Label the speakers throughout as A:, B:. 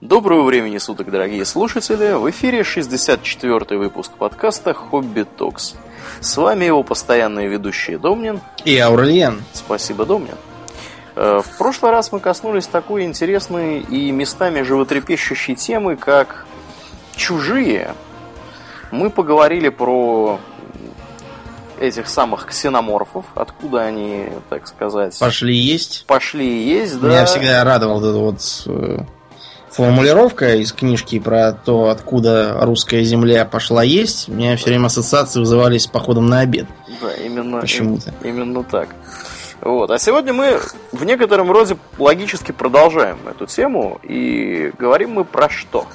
A: Доброго времени суток, дорогие слушатели! В эфире 64-й выпуск подкаста «Хобби Токс». С вами его постоянные ведущие Домнин
B: и Аурлиен.
A: Спасибо, Домнин. Э, в прошлый раз мы коснулись такой интересной и местами животрепещущей темы, как «Чужие». Мы поговорили про этих самых ксеноморфов, откуда они, так сказать...
B: Пошли есть.
A: Пошли есть, да.
B: Меня всегда радовал этот вот э, формулировка из книжки про то, откуда русская земля пошла есть. У меня все время ассоциации вызывались с походом на обед.
A: Да, именно, Почему-то. именно так. Вот. А сегодня мы в некотором роде логически продолжаем эту тему. И говорим мы про что?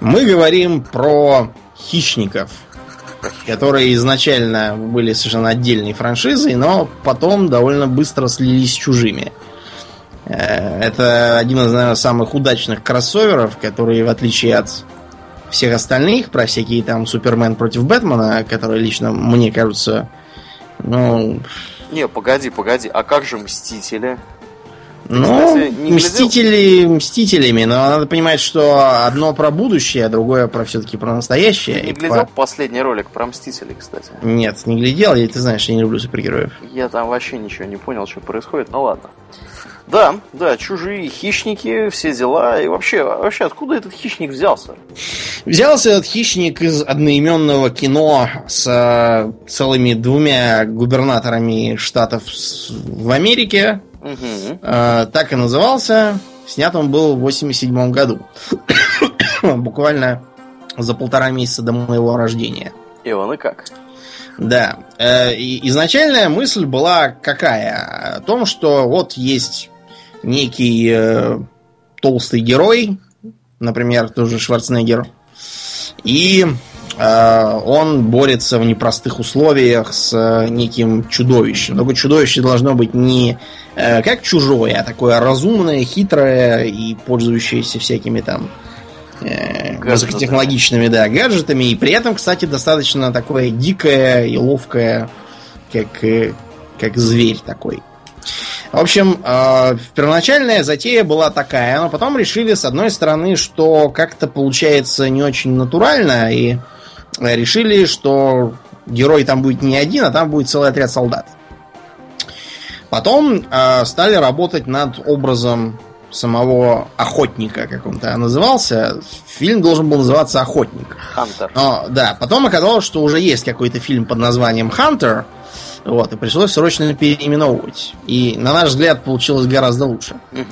B: Мы говорим про хищников которые изначально были совершенно отдельной франшизой, но потом довольно быстро слились с чужими. Э, это один из, наверное, самых удачных кроссоверов, которые, в отличие от всех остальных, про всякие там Супермен против Бэтмена, которые лично мне кажутся, ну...
A: Не, погоди, погоди, а как же Мстители?
B: Ну, кстати, мстители мстителями, но надо понимать, что одно про будущее, а другое про все-таки про настоящее.
A: Ты не глядел по... последний ролик про мстителей, кстати?
B: Нет, не глядел, и ты знаешь, я не люблю супергероев.
A: Я там вообще ничего не понял, что происходит, ну ладно. Да, да, чужие хищники, все дела. И вообще, вообще, откуда этот хищник взялся?
B: Взялся этот хищник из одноименного кино с э, целыми двумя губернаторами штатов в Америке, Угу. так и назывался. Снят он был в 87 году. Буквально за полтора месяца до моего рождения.
A: И он и как?
B: Да. Э, изначальная мысль была какая? О том, что вот есть некий э, толстый герой, например, тоже Шварценеггер, и Э, он борется в непростых условиях с э, неким чудовищем. Только чудовище должно быть не э, как чужое, а такое разумное, хитрое и пользующееся всякими там высокотехнологичными да, гаджетами. И при этом, кстати, достаточно такое дикое и ловкое, как, как зверь такой. В общем, первоначальная затея была такая, но потом решили, с одной стороны, что как-то получается не очень натурально, и решили, что герой там будет не один, а там будет целый отряд солдат. Потом э, стали работать над образом самого охотника, как он то назывался. Фильм должен был называться Охотник.
A: Хантер.
B: Но, да, потом оказалось, что уже есть какой-то фильм под названием Хантер. Вот, и пришлось срочно переименовывать. И, на наш взгляд, получилось гораздо лучше, угу.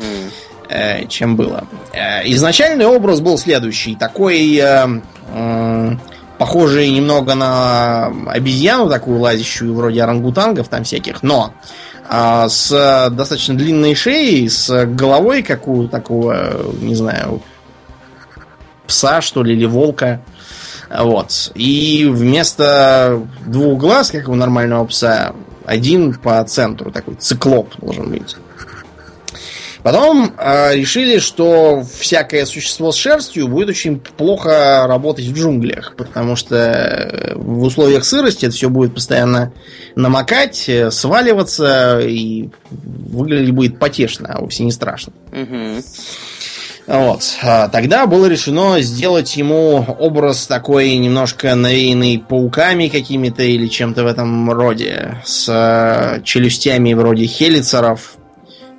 B: э, чем было. Э, изначальный образ был следующий. Такой э, э, похожие немного на обезьяну такую лазящую, вроде орангутангов там всяких, но а, с достаточно длинной шеей, с головой какую такого, не знаю, пса, что ли, или волка. Вот. И вместо двух глаз, как у нормального пса, один по центру, такой циклоп должен быть. Потом э, решили, что всякое существо с шерстью будет очень плохо работать в джунглях, потому что э, в условиях сырости это все будет постоянно намокать, э, сваливаться и выглядеть будет потешно, а вовсе не страшно. Угу. Вот. А тогда было решено сделать ему образ такой немножко навеянный пауками какими-то или чем-то в этом роде, с э, челюстями вроде хелицеров,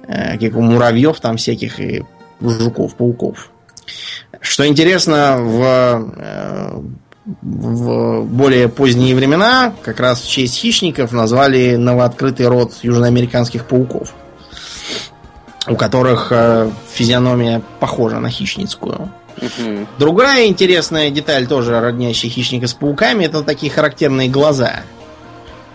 B: Э, как у муравьев там всяких и жуков, пауков. Что интересно, в, э, в более поздние времена, как раз в честь хищников, назвали новооткрытый род южноамериканских пауков, у которых э, физиономия похожа на хищницкую. Другая интересная деталь, тоже роднящая хищника с пауками, это такие характерные глаза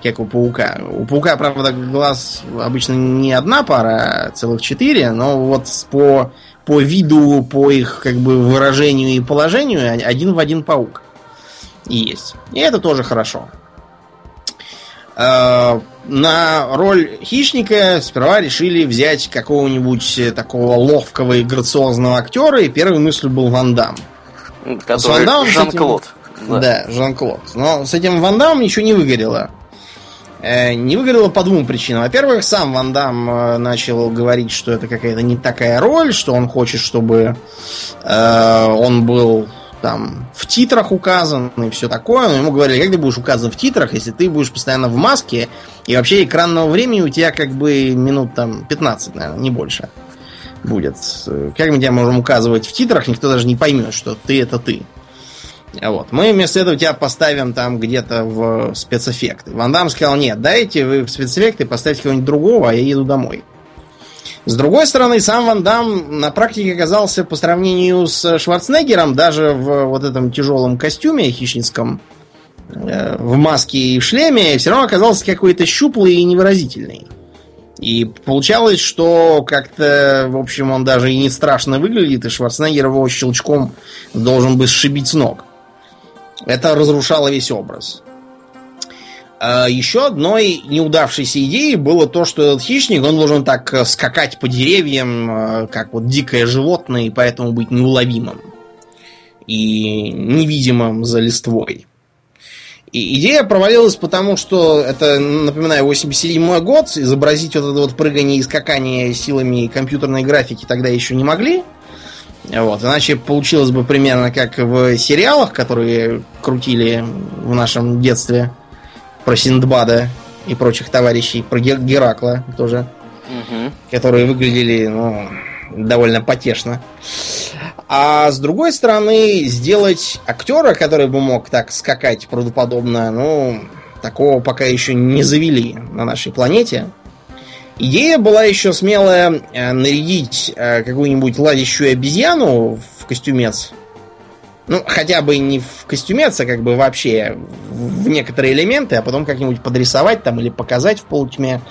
B: как у паука. У паука, правда, глаз обычно не одна пара, а целых четыре, но вот по, по виду, по их как бы выражению и положению один в один паук есть. И это тоже хорошо. А, на роль хищника сперва решили взять какого-нибудь такого ловкого и грациозного актера, и первой мыслью был Ван Дам.
A: Который Жан-Клод.
B: Да, да Жан-Клод. Но с этим Ван Дамом ничего не выгорело. Э, не выгорело по двум причинам. Во-первых, сам Ван Дам э, начал говорить, что это какая-то не такая роль, что он хочет, чтобы э, он был там в титрах указан и все такое. Но ему говорили, как ты будешь указан в титрах, если ты будешь постоянно в маске, и вообще экранного времени у тебя как бы минут там 15, наверное, не больше будет. Как мы тебя можем указывать в титрах, никто даже не поймет, что ты это ты. Вот. Мы вместо этого тебя поставим там где-то в спецэффекты. Ван Дам сказал, нет, дайте вы в спецэффекты, поставьте кого-нибудь другого, а я еду домой. С другой стороны, сам Ван Дам на практике оказался по сравнению с Шварценеггером, даже в вот этом тяжелом костюме хищницком, э, в маске и в шлеме, все равно оказался какой-то щуплый и невыразительный. И получалось, что как-то, в общем, он даже и не страшно выглядит, и Шварценеггер его щелчком должен бы сшибить с ног. Это разрушало весь образ. А еще одной неудавшейся идеей было то, что этот хищник, он должен так э, скакать по деревьям, э, как вот дикое животное, и поэтому быть неуловимым и невидимым за листвой. И идея провалилась потому, что это, напоминаю, 87 год, изобразить вот это вот прыгание и скакание силами компьютерной графики тогда еще не могли. Вот, иначе получилось бы примерно как в сериалах, которые крутили в нашем детстве про Синдбада и прочих товарищей, про Геракла тоже, угу. которые выглядели ну, довольно потешно. А с другой стороны, сделать актера, который бы мог так скакать правдоподобно, ну, такого пока еще не завели на нашей планете. Идея была еще смелая э, нарядить э, какую-нибудь ладящую обезьяну в костюмец. Ну, хотя бы не в костюмец, а как бы вообще в некоторые элементы, а потом как-нибудь подрисовать там или показать в полутьме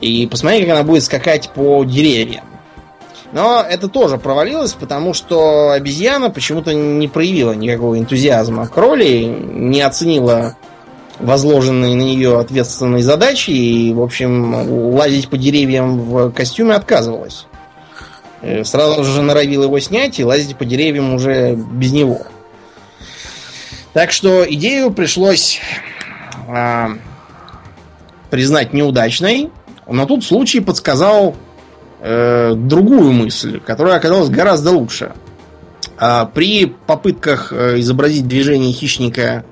B: и посмотреть, как она будет скакать по деревьям. Но это тоже провалилось, потому что обезьяна почему-то не проявила никакого энтузиазма к роли, не оценила возложенные на нее ответственные задачи и, в общем, лазить по деревьям в костюме отказывалась. Э, сразу же норовил его снять и лазить по деревьям уже без него. Так что идею пришлось а, признать неудачной, но тут случай подсказал э, другую мысль, которая оказалась гораздо лучше. А, при попытках э, изобразить движение хищника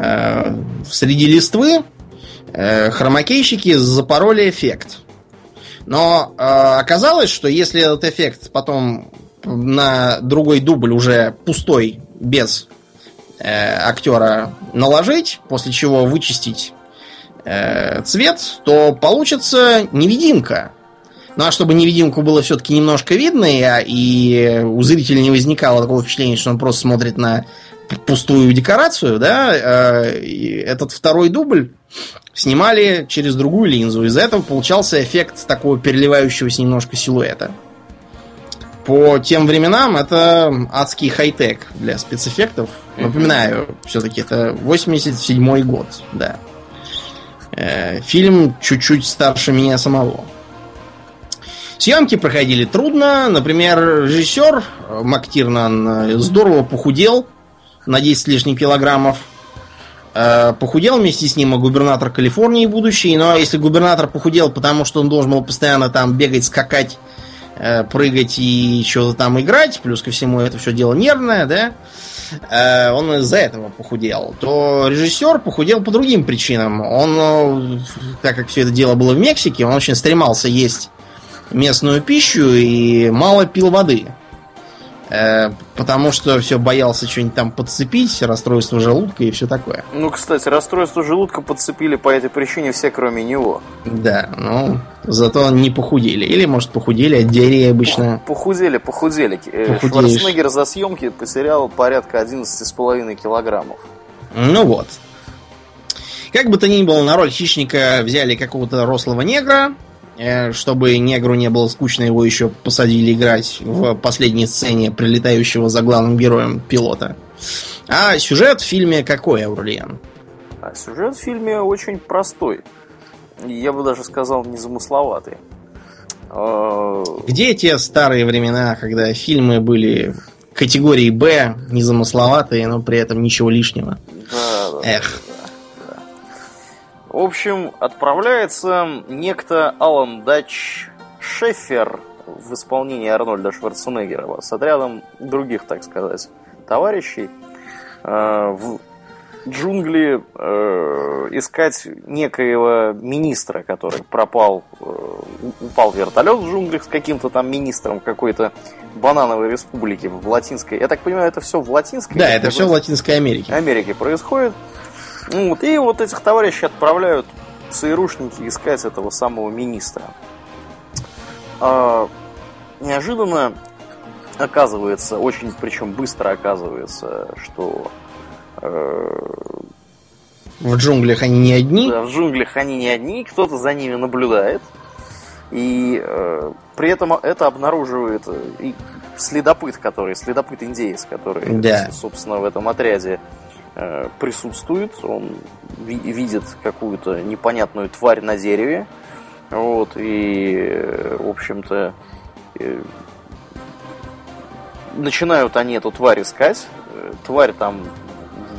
B: Э, среди листвы э, хромакейщики запороли эффект. Но э, оказалось, что если этот эффект потом на другой дубль уже пустой, без э, актера наложить, после чего вычистить э, цвет, то получится невидимка. Ну а чтобы невидимку было все-таки немножко видно, и, и у зрителя не возникало такого впечатления, что он просто смотрит на пустую декорацию, да, э, этот второй дубль снимали через другую линзу. Из-за этого получался эффект такого переливающегося немножко силуэта. По тем временам это адский хай-тек для спецэффектов. Напоминаю, все-таки это 87 год, да. Э, фильм чуть-чуть старше меня самого. Съемки проходили трудно. Например, режиссер Мактирнан здорово похудел на 10 с лишним килограммов. Э, похудел вместе с ним и губернатор Калифорнии будущий. Но если губернатор похудел, потому что он должен был постоянно там бегать, скакать, э, прыгать и что-то там играть, плюс ко всему это все дело нервное, да, э, он из-за этого похудел, то режиссер похудел по другим причинам. Он, так как все это дело было в Мексике, он очень стремался есть местную пищу и мало пил воды. Э, потому что все боялся что-нибудь там подцепить, расстройство желудка и все такое.
A: Ну, кстати, расстройство желудка подцепили по этой причине все, кроме него.
B: Да, ну, зато не похудели. Или, может, похудели от диареи обычно.
A: Похудели, похудели. Э, Похудеешь. Шварценеггер за съемки потерял порядка 11,5 килограммов.
B: Ну вот. Как бы то ни было, на роль хищника взяли какого-то рослого негра, чтобы негру не было скучно, его еще посадили играть в последней сцене прилетающего за главным героем пилота. А сюжет в фильме какой, Аурлиан?
A: А сюжет в фильме очень простой. Я бы даже сказал, незамысловатый.
B: А, Где те старые времена, когда фильмы были категории Б, незамысловатые, но при этом ничего лишнего?
A: Да, да.
B: Эх.
A: В общем, отправляется некто Алан Дач Шефер в исполнении Арнольда Шварценеггера с отрядом других, так сказать, товарищей э, в джунгли э, искать некоего министра, который пропал, э, упал вертолет в джунглях с каким-то там министром какой-то банановой республики в Латинской. Я так понимаю, это все в Латинской?
B: Да, это все в Латинской Америке.
A: Америке происходит. Вот, и вот этих товарищей отправляют ЦРУшники искать этого самого министра. А, неожиданно оказывается, очень причем быстро оказывается, что
B: э, в джунглях они не одни.
A: Да, в джунглях они не одни, кто-то за ними наблюдает. И э, при этом это обнаруживает и следопыт, который, следопыт индеец, который,
B: да.
A: собственно, в этом отряде э, присутствует. Он ви- видит какую-то непонятную тварь на дереве. Вот, и, э, в общем-то, э, начинают они эту тварь искать. Э, тварь там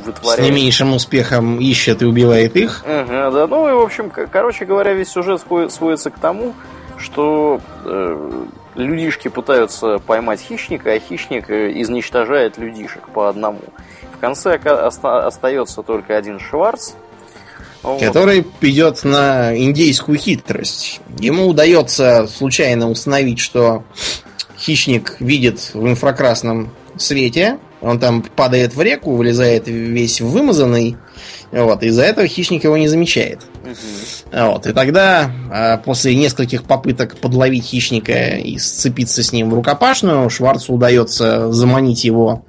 B: вытворяет. С не меньшим успехом ищет и убивает их.
A: Ага, да. Ну и, в общем, короче говоря, весь сюжет сводится к тому, что э, людишки пытаются поймать хищника, а хищник э, изничтожает людишек по одному. В конце остается только один Шварц,
B: вот. Который идет на индейскую хитрость. Ему удается случайно установить, что хищник видит в инфракрасном свете. Он там падает в реку, вылезает весь вымазанный. Вот, из-за этого хищник его не замечает. Угу. Вот, и тогда, а, после нескольких попыток подловить хищника и сцепиться с ним в рукопашную, Шварцу удается заманить его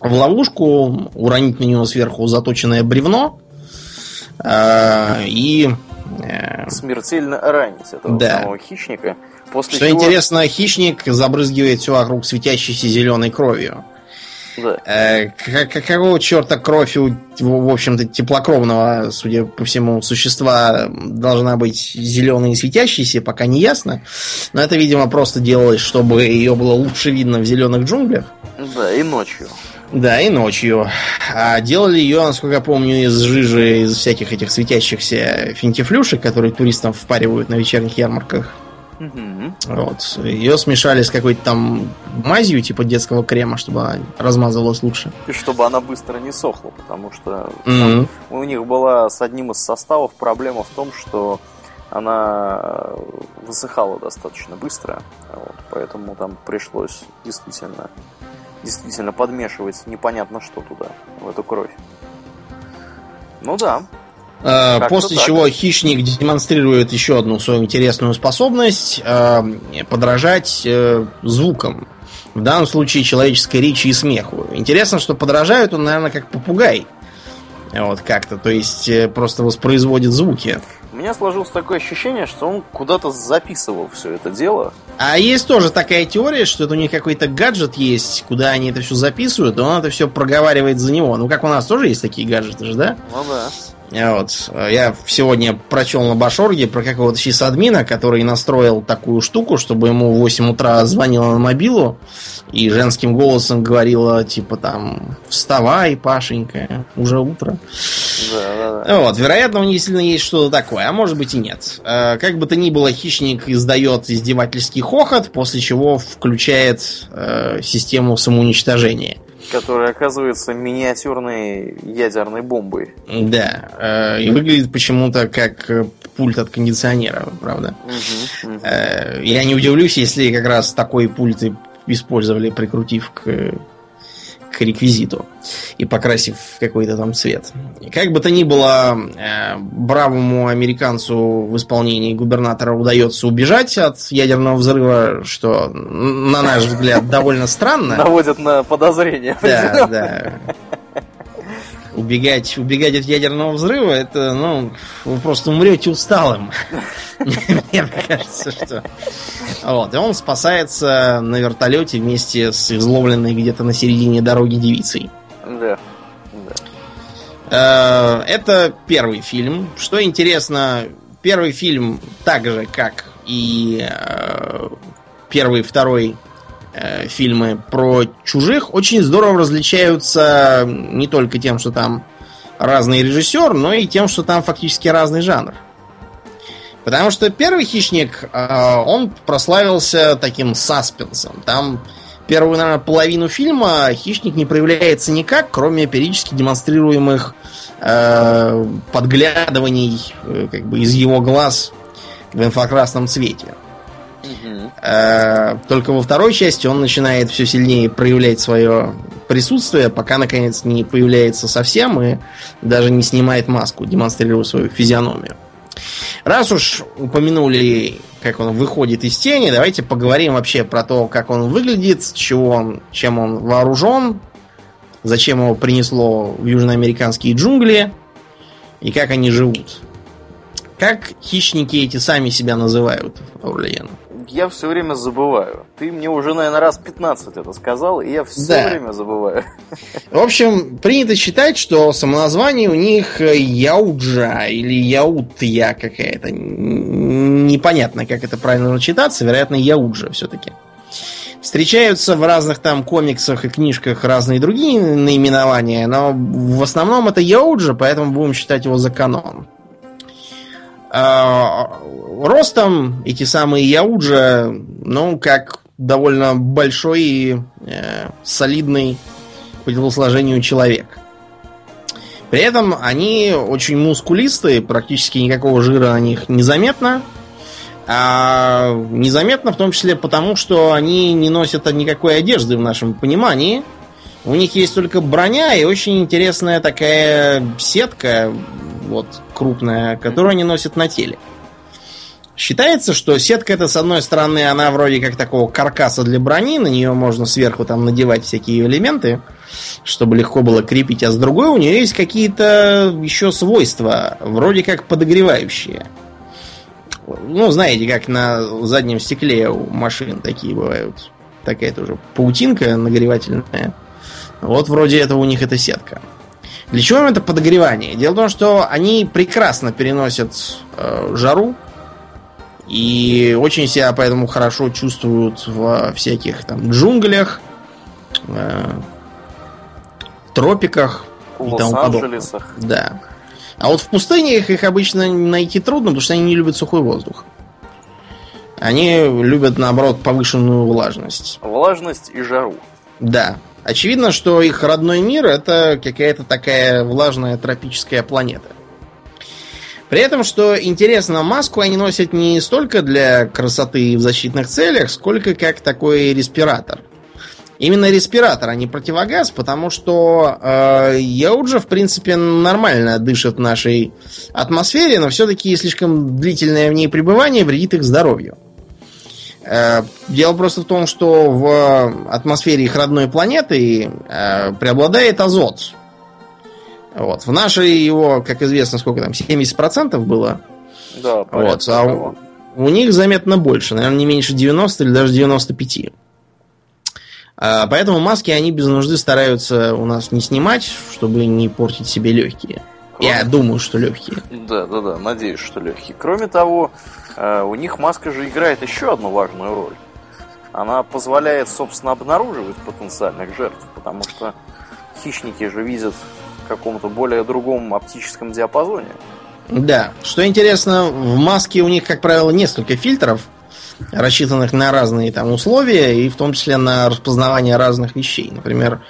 B: в ловушку, уронить на него сверху заточенное бревно э, и...
A: Э, Смертельно ранить этого да. самого хищника.
B: После Что чего... интересно, хищник забрызгивает все вокруг светящейся зеленой кровью. Да. Э, какого черта кровь у, в общем-то, теплокровного, судя по всему, существа должна быть зеленой и светящейся, пока не ясно. Но это, видимо, просто делалось, чтобы ее было лучше видно в зеленых джунглях.
A: Да, и ночью.
B: Да, и ночью. А делали ее, насколько я помню, из жижи, из всяких этих светящихся финтифлюшек, которые туристам впаривают на вечерних ярмарках. Угу. Вот. Ее смешали с какой-то там мазью, типа детского крема, чтобы она размазывалась лучше.
A: И чтобы она быстро не сохла, потому что mm у них была с одним из составов проблема в том, что она высыхала достаточно быстро, вот, поэтому там пришлось действительно, действительно подмешивать непонятно что туда, в эту кровь. Ну да,
B: Э, После чего так. хищник демонстрирует еще одну свою интересную способность э, подражать э, звукам. В данном случае человеческой речи и смеху. Интересно, что подражают он, наверное, как попугай. Вот как-то, то есть просто воспроизводит звуки.
A: У меня сложилось такое ощущение, что он куда-то записывал все это дело.
B: А есть тоже такая теория, что это у них какой-то гаджет есть, куда они это все записывают, и он это все проговаривает за него. Ну, как у нас тоже есть такие гаджеты же, да?
A: Ну да.
B: Вот. Я сегодня прочел на Башорге про какого-то сисадмина, который настроил такую штуку, чтобы ему в 8 утра звонила на мобилу и женским голосом говорила, типа там, вставай, Пашенька, уже утро. Да, да, да. Вот, вероятно, у них действительно есть что-то такое, а может быть и нет. Э, как бы то ни было, хищник издает издевательский хохот, после чего включает э, систему самоуничтожения
A: которая оказывается миниатюрной ядерной бомбой.
B: Да, э, и выглядит почему-то как э, пульт от кондиционера, правда. Угу, угу. Я не удивлюсь, если как раз такой пульт использовали, прикрутив к к реквизиту и покрасив в какой-то там цвет. И как бы то ни было, э, бравому американцу в исполнении губернатора удается убежать от ядерного взрыва, что, на наш взгляд, довольно странно.
A: Наводит на подозрение.
B: Да, да убегать, убегать от ядерного взрыва, это, ну, вы просто умрете усталым. Мне кажется, что... Вот, и он спасается на вертолете вместе с изловленной где-то на середине дороги девицей. Да. Э, это первый фильм. Что интересно, первый фильм так же, как и э, первый, второй Э, фильмы про чужих очень здорово различаются не только тем, что там разный режиссер, но и тем, что там фактически разный жанр. Потому что первый хищник, э, он прославился таким саспенсом. Там первую, наверное, половину фильма хищник не проявляется никак, кроме периодически демонстрируемых э, подглядываний э, как бы из его глаз в инфракрасном цвете. Э, только во второй части он начинает все сильнее проявлять свое присутствие, пока наконец не появляется совсем и даже не снимает маску, демонстрируя свою физиономию. Раз уж упомянули, как он выходит из тени, давайте поговорим вообще про то, как он выглядит, чего он, чем он вооружен, зачем его принесло в южноамериканские джунгли и как они живут. Как хищники эти сами себя называют, Аурлиен?
A: Я все время забываю. Ты мне уже, наверное, раз 15 это сказал, и я все да. время забываю.
B: В общем, принято считать, что самоназвание у них Яуджа или Яутья какая-то. Непонятно, как это правильно читаться. Вероятно, Яуджа все-таки. Встречаются в разных там комиксах и книжках разные другие наименования, но в основном это Яуджа, поэтому будем считать его за канон. А, ростом эти самые Яуджа, ну, как довольно большой и э, солидный по телосложению человек. При этом они очень мускулистые, практически никакого жира на них незаметно. А незаметно в том числе потому, что они не носят никакой одежды в нашем понимании. У них есть только броня и очень интересная такая сетка, вот крупная, которую они носят на теле. Считается, что сетка это, с одной стороны, она вроде как такого каркаса для брони, на нее можно сверху там надевать всякие элементы, чтобы легко было крепить, а с другой у нее есть какие-то еще свойства, вроде как подогревающие. Ну, знаете, как на заднем стекле у машин такие бывают. Такая тоже паутинка нагревательная. Вот вроде этого у них эта сетка. Для чего им это подогревание? Дело в том, что они прекрасно переносят э, жару и очень себя поэтому хорошо чувствуют в всяких там джунглях, э, тропиках
A: и тому подобное.
B: Да. А вот в пустынях их обычно найти трудно, потому что они не любят сухой воздух. Они любят, наоборот, повышенную влажность.
A: Влажность и жару.
B: Да. Очевидно, что их родной мир это какая-то такая влажная тропическая планета. При этом, что интересно, маску они носят не столько для красоты в защитных целях, сколько как такой респиратор. Именно респиратор, а не противогаз, потому что э, Яуджа, в принципе, нормально дышит в нашей атмосфере, но все-таки слишком длительное в ней пребывание вредит их здоровью. Э, дело просто в том, что в атмосфере их родной планеты э, преобладает азот. Вот. В нашей его, как известно, сколько там, 70% было.
A: Да,
B: вот. А у, у них заметно больше, наверное, не меньше 90 или даже 95. А, поэтому маски они без нужды стараются у нас не снимать, чтобы не портить себе легкие. Кроме... Я думаю, что легкие.
A: Да, да, да, надеюсь, что легкие. Кроме того, э, у них маска же играет еще одну важную роль. Она позволяет, собственно, обнаруживать потенциальных жертв, потому что хищники же видят в каком-то более другом оптическом диапазоне.
B: Да. Что интересно, в маске у них, как правило, несколько фильтров, рассчитанных на разные там условия, и в том числе на распознавание разных вещей. Например,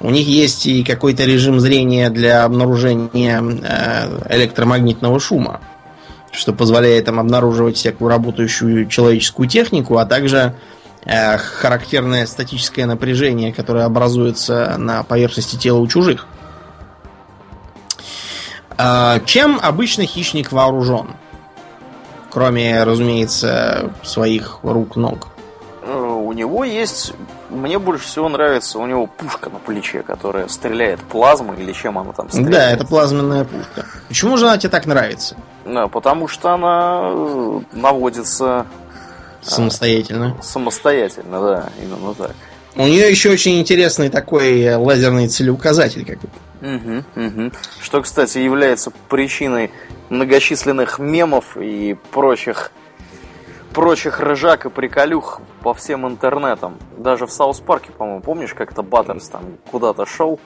B: у них есть и какой-то режим зрения для обнаружения э, электромагнитного шума, что позволяет им обнаруживать всякую работающую человеческую технику, а также э, характерное статическое напряжение, которое образуется на поверхности тела у чужих. Э, чем обычно хищник вооружен? Кроме, разумеется, своих рук-ног.
A: У него есть мне больше всего нравится у него пушка на плече, которая стреляет плазмой или чем она там стреляет.
B: Да, это плазменная пушка. Почему же она тебе так нравится?
A: Да, потому что она э, наводится
B: э, самостоятельно.
A: А, самостоятельно, да, именно так.
B: У нее еще очень интересный такой лазерный целеуказатель какой
A: Угу, угу. Что, кстати, является причиной многочисленных мемов и прочих прочих ржак и приколюх по всем интернетам. Даже в Саус Парке, по-моему, помнишь, как-то Баттерс там куда-то шел,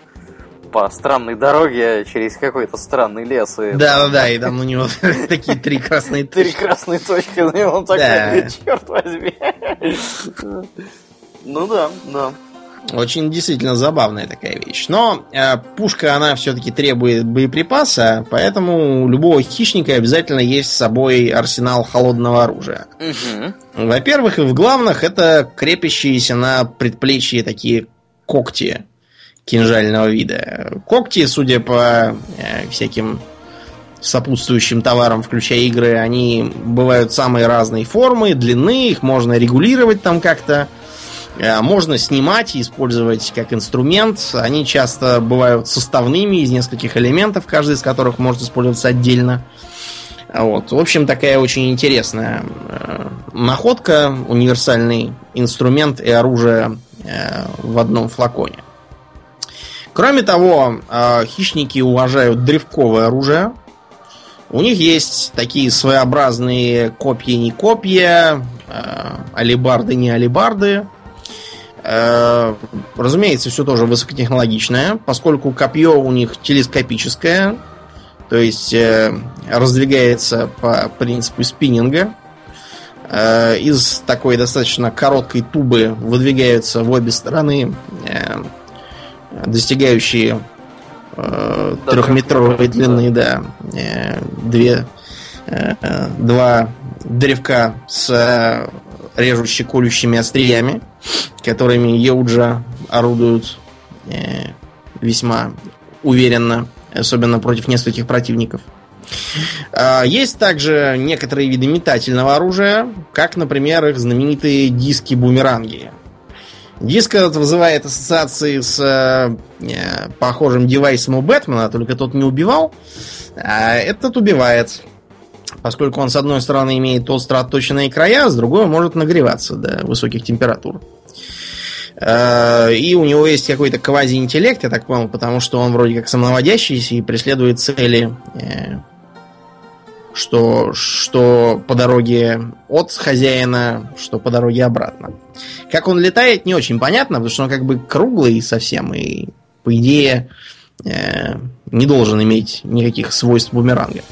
A: по странной дороге через какой-то странный лес.
B: И... Да, да, да, и там у него такие три красные
A: точки. Три красные точки, и он такой, черт возьми. Ну да, да.
B: Очень действительно забавная такая вещь. Но э, пушка, она все-таки требует боеприпаса, поэтому у любого хищника обязательно есть с собой арсенал холодного оружия. Угу. Во-первых, и в главных это крепящиеся на предплечье такие когти кинжального вида. Когти, судя по э, всяким сопутствующим товарам, включая игры, они бывают самые разные формы, длины, их можно регулировать там как-то. Можно снимать и использовать как инструмент. Они часто бывают составными из нескольких элементов, каждый из которых может использоваться отдельно. Вот. В общем, такая очень интересная э, находка, универсальный инструмент и оружие э, в одном флаконе. Кроме того, э, хищники уважают древковое оружие. У них есть такие своеобразные копья не копья, э, алибарды не алибарды. Э, разумеется, все тоже высокотехнологичное, поскольку копье у них телескопическое, то есть э, раздвигается по принципу спиннинга. Э, из такой достаточно короткой тубы выдвигаются в обе стороны достигающие трехметровой длины, да, две, два древка с режущими колющими остриями которыми Еуджа орудуют э, весьма уверенно, особенно против нескольких противников. Э, есть также некоторые виды метательного оружия, как, например, их знаменитые диски-бумеранги. Диск этот вызывает ассоциации с э, похожим девайсом у Бэтмена, только тот не убивал, а этот убивает. Поскольку он, с одной стороны, имеет остро отточенные края, с другой может нагреваться до высоких температур. Э, и у него есть какой-то квази-интеллект, я так понял, потому что он вроде как самонаводящийся и преследует цели, э, что, что по дороге от хозяина, что по дороге обратно. Как он летает, не очень понятно, потому что он как бы круглый совсем, и по идее э, не должен иметь никаких свойств бумеранга.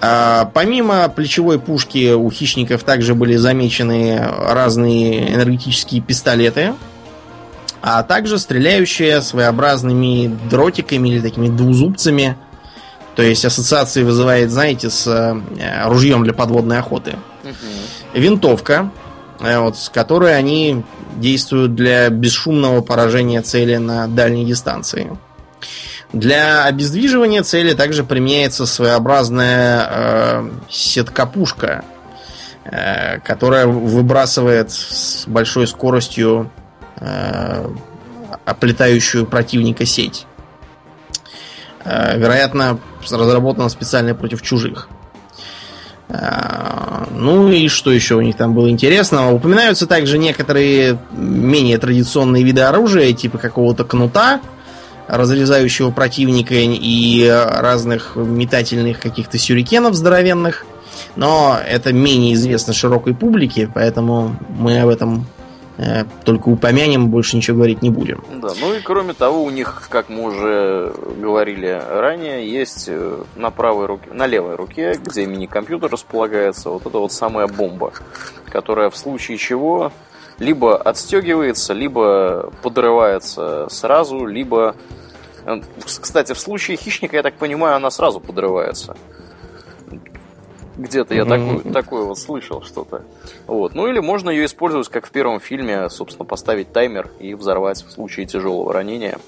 B: А, помимо плечевой пушки у хищников также были замечены разные энергетические пистолеты, а также стреляющие своеобразными дротиками или такими двузубцами. То есть ассоциации вызывает, знаете, с э, ружьем для подводной охоты. Угу. Винтовка, э, вот, с которой они действуют для бесшумного поражения цели на дальней дистанции. Для обездвиживания цели также применяется своеобразная э, сетка-пушка, э, которая выбрасывает с большой скоростью э, оплетающую противника сеть. Э, вероятно, разработана специально против чужих. Э, ну и что еще у них там было интересного? Упоминаются также некоторые менее традиционные виды оружия, типа какого-то кнута, разрезающего противника и разных метательных каких-то сюрикенов здоровенных. Но это менее известно широкой публике, поэтому мы об этом э, только упомянем, больше ничего говорить не будем.
A: Да, ну и кроме того, у них, как мы уже говорили ранее, есть э, на правой руке, на левой руке, где мини-компьютер располагается, вот эта вот самая бомба, которая в случае чего либо отстегивается, либо подрывается сразу, либо Э, кстати, в случае хищника, я так понимаю, она сразу подрывается. Где-то я такую, такое вот слышал что-то. Вот. Ну или можно ее использовать, как в первом фильме, собственно, поставить таймер и взорвать в случае тяжелого ранения.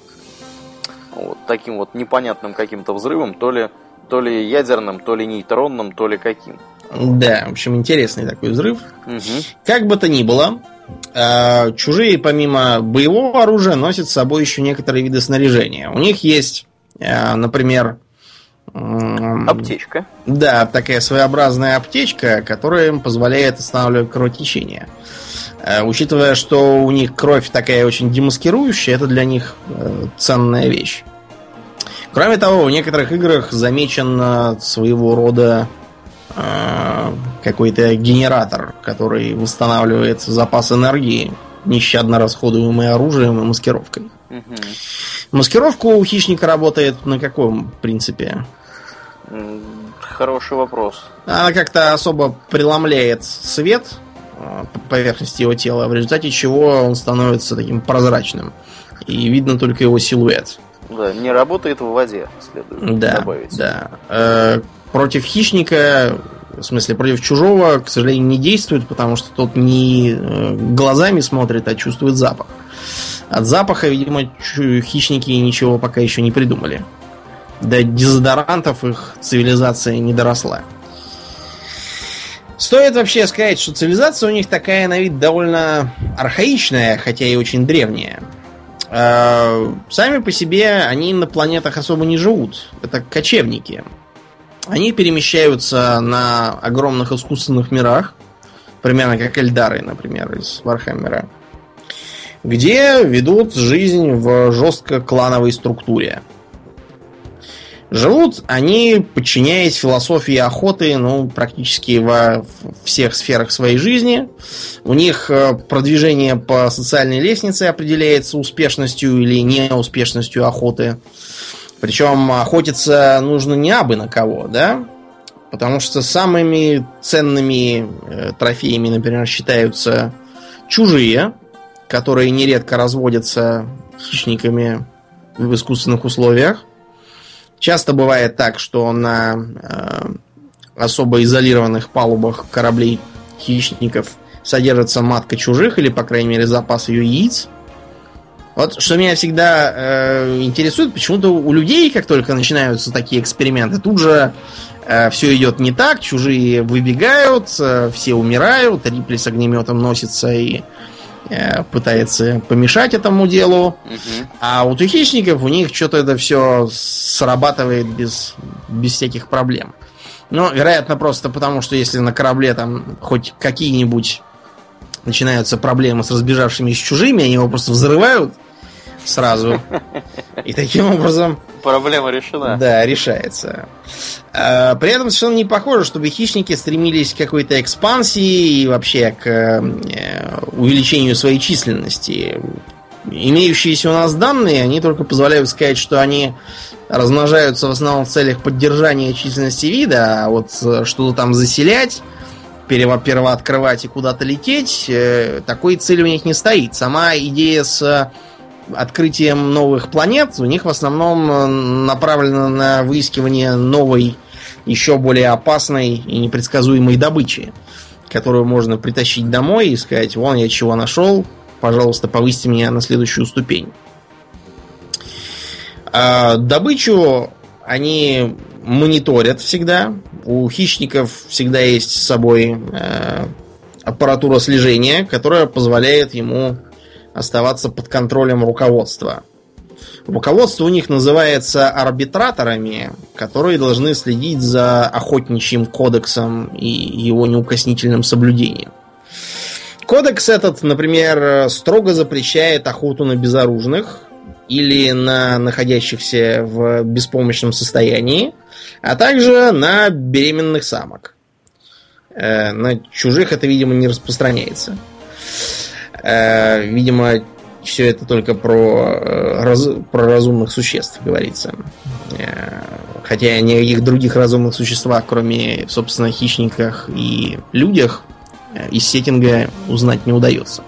A: Вот. Таким вот непонятным каким-то взрывом, то ли, то ли ядерным, то ли нейтронным, то ли каким.
B: Да, в общем, интересный такой взрыв. Угу. Как бы то ни было, чужие, помимо боевого оружия, носят с собой еще некоторые виды снаряжения. У них есть, э, например...
A: Аптечка.
B: Да, такая своеобразная аптечка, которая им позволяет останавливать кровотечение. Э, учитывая, что у них кровь такая очень демаскирующая, это для них ценная вещь. Кроме того, в некоторых играх замечен своего рода какой-то генератор, который восстанавливает запас энергии нещадно расходуемые оружием и маскировкой. Угу. Маскировка у хищника работает на каком принципе?
A: Хороший вопрос.
B: Она как-то особо преломляет свет по поверхности его тела, в результате чего он становится таким прозрачным. И видно только его силуэт.
A: Да, не работает в воде, следует
B: да, добавить. Да. Э, против хищника, в смысле, против чужого, к сожалению, не действует, потому что тот не э, глазами смотрит, а чувствует запах. От запаха, видимо, хищники ничего пока еще не придумали. До дезодорантов их цивилизация не доросла. Стоит вообще сказать, что цивилизация у них такая на вид довольно архаичная, хотя и очень древняя. А, сами по себе они на планетах особо не живут. Это кочевники. Они перемещаются на огромных искусственных мирах, примерно как Эльдары, например, из Вархаммера где ведут жизнь в жестко клановой структуре. Живут они, подчиняясь философии охоты, ну, практически во всех сферах своей жизни. У них э, продвижение по социальной лестнице определяется успешностью или неуспешностью охоты. Причем охотиться нужно не абы на кого, да? Потому что самыми ценными э, трофеями, например, считаются чужие, которые нередко разводятся хищниками в искусственных условиях. Часто бывает так, что на э, особо изолированных палубах кораблей хищников содержится матка чужих, или, по крайней мере, запас ее яиц. Вот что меня всегда э, интересует, почему-то у людей, как только начинаются такие эксперименты, тут же э, все идет не так, чужие выбегают, э, все умирают, Рипли с огнеметом носится и Э, пытается помешать этому делу. Угу. А вот у хищников у них что-то это все срабатывает без, без всяких проблем. Ну, вероятно, просто потому, что если на корабле там хоть какие-нибудь начинаются проблемы с разбежавшимися чужими, они его просто взрывают сразу. И таким образом...
A: Проблема решена.
B: Да, решается. А, при этом совершенно не похоже, чтобы хищники стремились к какой-то экспансии и вообще к э, увеличению своей численности. Имеющиеся у нас данные, они только позволяют сказать, что они размножаются в основном в целях поддержания численности вида, а вот э, что-то там заселять, перво-первооткрывать и куда-то лететь, э, такой цели у них не стоит. Сама идея с открытием новых планет у них в основном э, направлено на выискивание новой, еще более опасной и непредсказуемой добычи, которую можно притащить домой и сказать, вон я чего нашел, пожалуйста, повысьте меня на следующую ступень. А добычу они мониторят всегда. У хищников всегда есть с собой э, аппаратура слежения, которая позволяет ему оставаться под контролем руководства. Руководство у них называется арбитраторами, которые должны следить за охотничьим кодексом и его неукоснительным соблюдением. Кодекс этот, например, строго запрещает охоту на безоружных или на находящихся в беспомощном состоянии, а также на беременных самок. Э, на чужих это, видимо, не распространяется. Э, видимо, все это только про, э, раз, про разумных существ говорится. Хотя никаких других разумных существах, кроме, собственно, хищниках и людях, из сеттинга узнать не удается.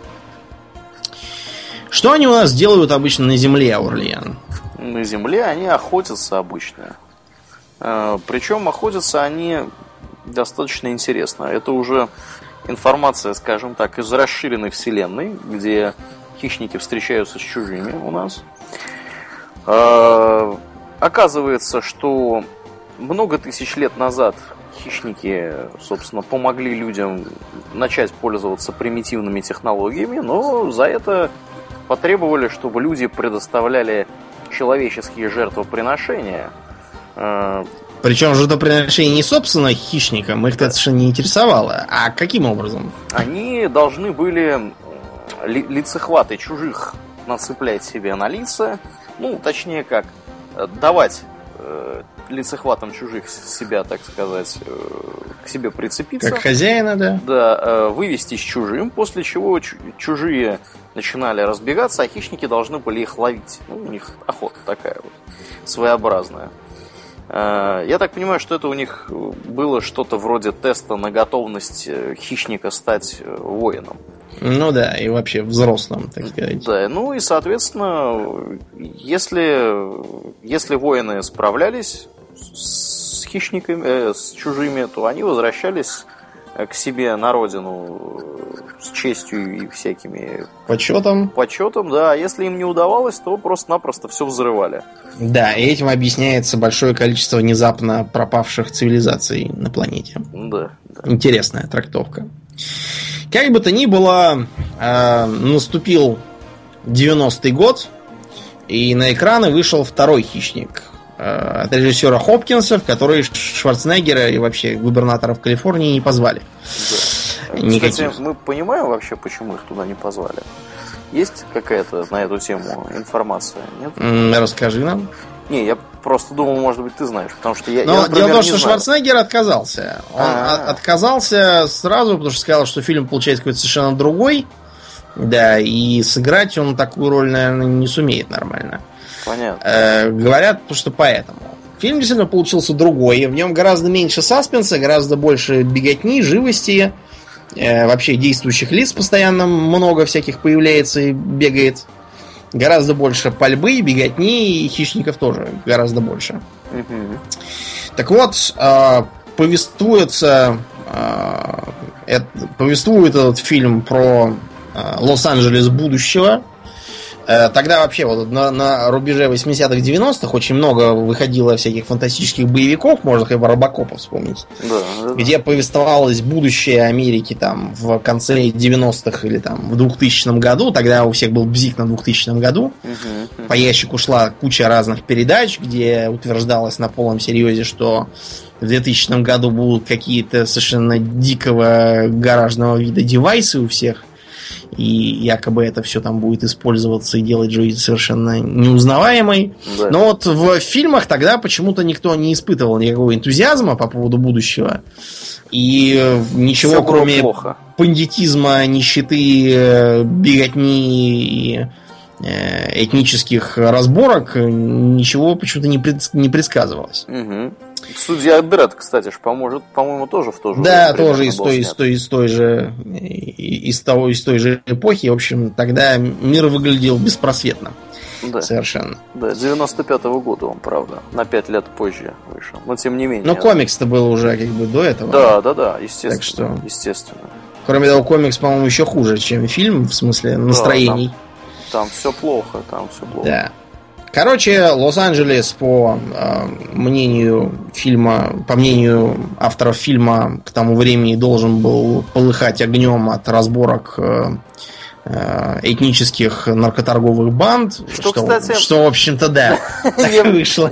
B: Что они у нас делают обычно на Земле, Аурлиан?
A: На Земле они охотятся обычно. Причем охотятся они достаточно интересно. Это уже информация, скажем так, из расширенной вселенной, где хищники встречаются с чужими у нас. А, оказывается, что много тысяч лет назад хищники, собственно, помогли людям начать пользоваться примитивными технологиями, но за это потребовали, чтобы люди предоставляли человеческие жертвоприношения.
B: А, причем жертвоприношение не собственно хищникам, их это совершенно не интересовало. А каким образом?
A: Они должны были ли, лицехваты чужих нацеплять себе на лица. Ну, точнее как, давать э, лицехватом чужих себя, так сказать, э, к себе прицепиться.
B: Как хозяина, да?
A: Да, э, вывести с чужим, после чего чужие начинали разбегаться, а хищники должны были их ловить. Ну, у них охота такая вот, своеобразная. Э, я так понимаю, что это у них было что-то вроде теста на готовность э, хищника стать э, воином.
B: Ну да, и вообще взрослым, так сказать.
A: Да, ну и, соответственно, если, если воины справлялись с хищниками, э, с чужими, то они возвращались к себе на родину с честью и всякими
B: почетом.
A: Почетом, да. А если им не удавалось, то просто-напросто все взрывали.
B: Да, и этим объясняется большое количество внезапно пропавших цивилизаций на планете.
A: Да. да.
B: Интересная трактовка. Как бы то ни было, э, наступил 90-й год, и на экраны вышел второй хищник Э, от режиссера Хопкинса, в который Шварценеггера и вообще губернаторов Калифорнии не позвали.
A: Да. Никаких. Кстати, мы понимаем вообще, почему их туда не позвали? Есть какая-то на эту тему информация? Нет?
B: Расскажи нам.
A: Не, я просто думал, может быть, ты знаешь, потому что я.
B: Но
A: я,
B: например, дело в том, что знаю. Шварценеггер отказался. Он А-а-а. отказался сразу, потому что сказал, что фильм получается какой-то совершенно другой. Да, и сыграть он такую роль, наверное, не сумеет нормально.
A: Понятно. Э,
B: говорят, что поэтому. Фильм действительно получился другой. В нем гораздо меньше саспенса, гораздо больше беготни, живости. Э, вообще действующих лиц постоянно много всяких появляется и бегает. Гораздо больше пальбы, беготни и хищников тоже гораздо больше. Угу. Так вот, э, повествуется, э, это, повествует этот фильм про э, Лос-Анджелес будущего тогда вообще вот на, на рубеже 80-х, 90-х очень много выходило всяких фантастических боевиков, можно хотя бы Робокопа вспомнить. Да, да, где повествовалось будущее Америки там в конце 90-х или там в 2000 году. Тогда у всех был бзик на 2000 году. Угу, По ящику шла куча разных передач, где утверждалось на полном серьезе, что в 2000 году будут какие-то совершенно дикого гаражного вида девайсы у всех и якобы это все там будет использоваться и делать жизнь совершенно неузнаваемой. Да. Но вот в фильмах тогда почему-то никто не испытывал никакого энтузиазма по поводу будущего. И ничего, все кроме плохо. пандитизма, нищеты, беготни и э, этнических разборок, ничего почему-то не, пред, не предсказывалось.
A: Угу. Судья Дред, кстати, ж поможет, по-моему, тоже в то же
B: Да, тоже из той, из той, из той же из того, из той же эпохи. В общем, тогда мир выглядел беспросветно. Да. Совершенно.
A: Да, 95-го года он, правда. На 5 лет позже вышел. Но тем не менее.
B: Но комикс-то был уже как бы до этого.
A: Да, да, да, естественно. Так что... Естественно.
B: Кроме того, комикс, по-моему, еще хуже, чем фильм, в смысле настроений. Да,
A: там, там все плохо, там все плохо.
B: Да. Короче, Лос-Анджелес, по э, мнению фильма, по мнению авторов фильма, к тому времени должен был полыхать огнем от разборок э, этнических наркоторговых банд.
A: Что, что, кстати...
B: что в общем-то, да, так вышло.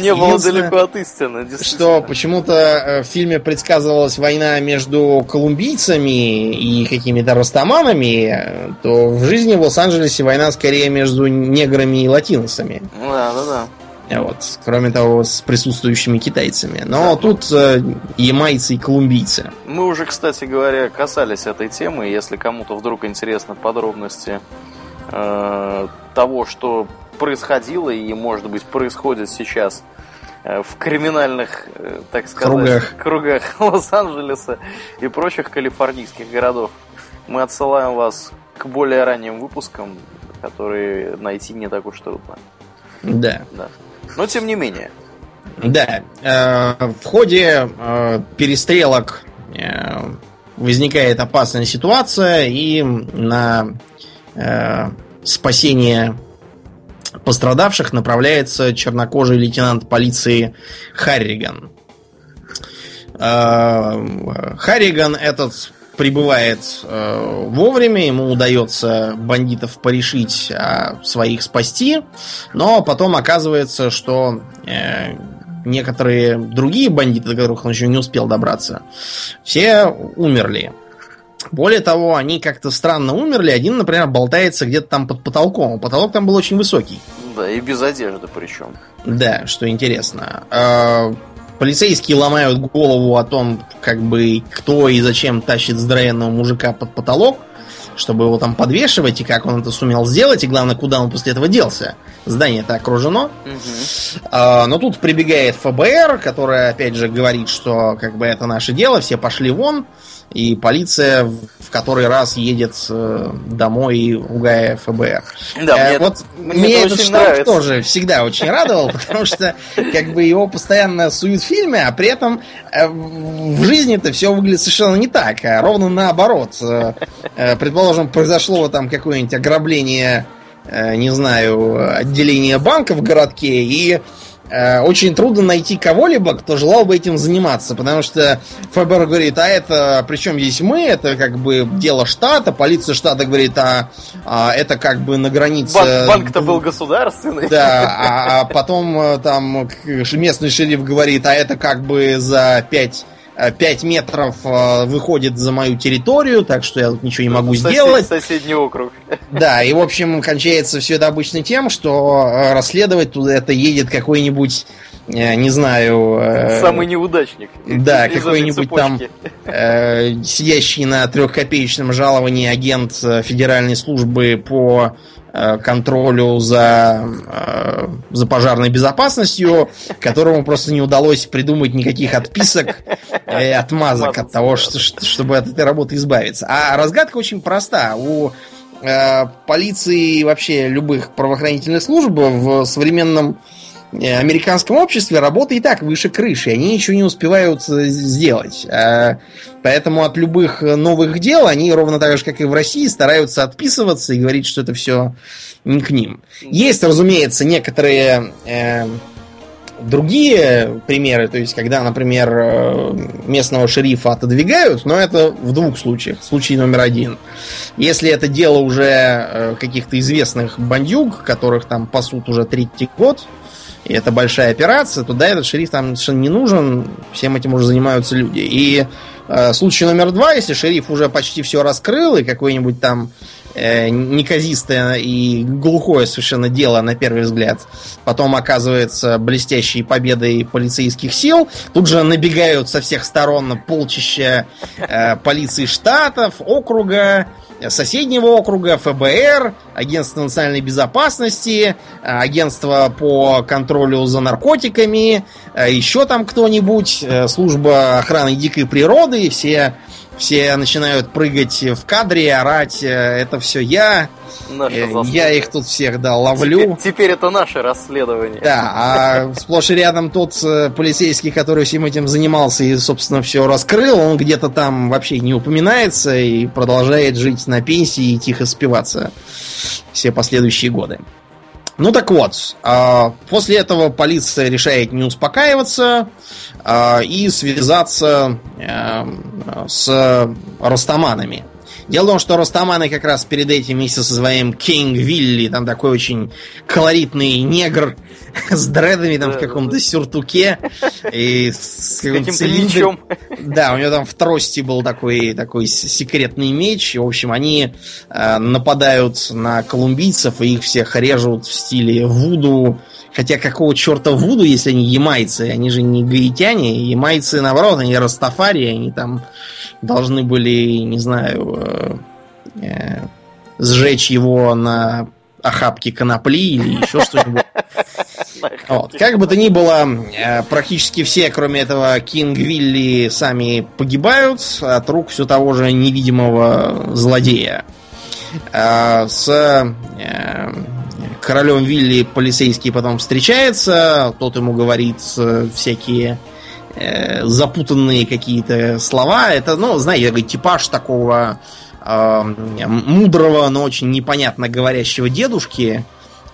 A: Не было далеко от истины.
B: Что почему-то э, в фильме предсказывалась война между колумбийцами и какими-то растаманами, то в жизни в Лос-Анджелесе война скорее между неграми и латиносами.
A: Да, да, да.
B: Вот. Кроме того, с присутствующими китайцами. Но да. тут э, ямайцы и колумбийцы.
A: Мы уже, кстати говоря, касались этой темы. Если кому-то вдруг интересны подробности э, того, что происходило и, может быть, происходит сейчас э, в криминальных, э, так сказать, кругах, кругах Лос-Анджелеса и прочих калифорнийских городов, мы отсылаем вас к более ранним выпускам, которые найти не так уж трудно.
B: Да.
A: да. Но тем не менее.
B: Да. Э, в ходе э, перестрелок э, возникает опасная ситуация, и на спасение пострадавших направляется чернокожий лейтенант полиции Харриган. Харриган этот прибывает э, вовремя, ему удается бандитов порешить, а своих спасти, но потом оказывается, что э, некоторые другие бандиты, до которых он еще не успел добраться, все умерли. Более того, они как-то странно умерли. Один, например, болтается где-то там под потолком. Потолок там был очень высокий.
A: Да, и без одежды причем.
B: Да, что интересно. Полицейские ломают голову о том, как бы кто и зачем тащит здоровенного мужика под потолок, чтобы его там подвешивать, и как он это сумел сделать, и главное, куда он после этого делся. Здание это окружено. Угу. А, но тут прибегает ФБР, которая, опять же, говорит, что как бы это наше дело, все пошли вон и полиция в который раз едет э, домой ругая ФБР. Да, э, мне вот мне меня этот штамп нравится. тоже всегда очень радовал, потому что как бы его постоянно суют в фильме, а при этом э, в жизни это все выглядит совершенно не так, а ровно наоборот. Э, предположим, произошло там какое-нибудь ограбление не знаю, отделение банка в городке, и очень трудно найти кого-либо, кто желал бы этим заниматься, потому что ФБР говорит, а это, причем здесь мы, это как бы дело штата, полиция штата говорит, а, а это как бы на границе...
A: Банк, банк-то был государственный.
B: Да, а, а потом э, там местный шериф говорит, а это как бы за пять 5 метров э, выходит за мою территорию, так что я тут ничего не могу Сосед, сделать.
A: Соседний округ.
B: Да, и в общем кончается все это обычно тем, что э, расследовать туда это едет какой-нибудь э, не знаю...
A: Самый неудачник.
B: Да, какой-нибудь там э, сидящий на трехкопеечном жаловании агент Федеральной службы по Э, контролю за, э, за пожарной безопасностью, которому просто не удалось придумать никаких отписок и отмазок от того, что, чтобы от этой работы избавиться. А разгадка очень проста. У э, полиции и вообще любых правоохранительных служб в современном Э, американском обществе работа и так выше крыши, они ничего не успевают э, сделать. А, поэтому от любых новых дел они ровно так же, как и в России, стараются отписываться и говорить, что это все не к ним. Есть, разумеется, некоторые э, другие примеры, то есть когда, например, э, местного шерифа отодвигают, но это в двух случаях. Случай номер один. Если это дело уже каких-то известных бандюг, которых там пасут уже третий год, и это большая операция, то да, этот шериф там совершенно не нужен, всем этим уже занимаются люди. И э, случай номер два, если шериф уже почти все раскрыл, и какое-нибудь там э, неказистое и глухое совершенно дело на первый взгляд, потом оказывается блестящей победой полицейских сил, тут же набегают со всех сторон полчища э, полиции штатов, округа, соседнего округа, ФБР, Агентство национальной безопасности, Агентство по контролю за наркотиками, еще там кто-нибудь, э, служба охраны дикой природы, все все начинают прыгать в кадре, орать, э, это все я. Э, я их тут всех, да, ловлю.
A: Теперь, теперь это наше расследование.
B: Да, а сплошь и рядом тот э, полицейский, который всем этим занимался и, собственно, все раскрыл, он где-то там вообще не упоминается и продолжает жить на пенсии и тихо спиваться все последующие годы. Ну так вот, а, после этого полиция решает не успокаиваться а, и связаться эм, с растаманами. Дело в том, что Растаманы как раз перед этим вместе со своим Кинг Вилли, там такой очень колоритный негр с дредами там в каком-то сюртуке и с, каким-то мечом. Да, у него там в трости был такой, такой секретный меч. В общем, они э, нападают на колумбийцев и их всех режут в стиле вуду. Хотя какого черта вуду, если они ямайцы? Они же не гаитяне. Ямайцы, наоборот, они растафари, они там должны были, не знаю, э, э, сжечь его на охапке конопли или еще что-нибудь. Вот. Как бы то ни было, э, практически все, кроме этого Кинг Вилли, сами погибают от рук все того же невидимого злодея. Э, с э, королем Вилли полицейский потом встречается, тот ему говорит всякие запутанные какие-то слова. Это, ну, знаете, типаж такого мудрого, но очень непонятно говорящего дедушки,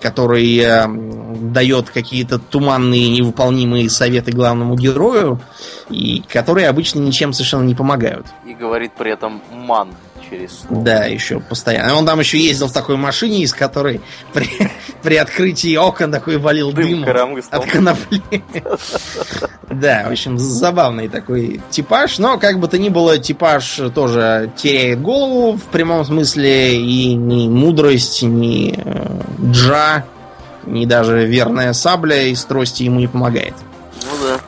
B: который э, дает какие-то туманные невыполнимые советы главному герою, и которые обычно ничем совершенно не помогают.
A: И говорит при этом ман через
B: Да, еще постоянно. Он там еще ездил в такой машине, из которой при, при открытии окон такой валил дым, дым от конопли. Да, в общем, забавный такой типаж. Но, как бы то ни было, типаж тоже теряет голову в прямом смысле. И ни мудрость, ни э, джа ни даже верная сабля из трости ему не помогает.
A: Ну да.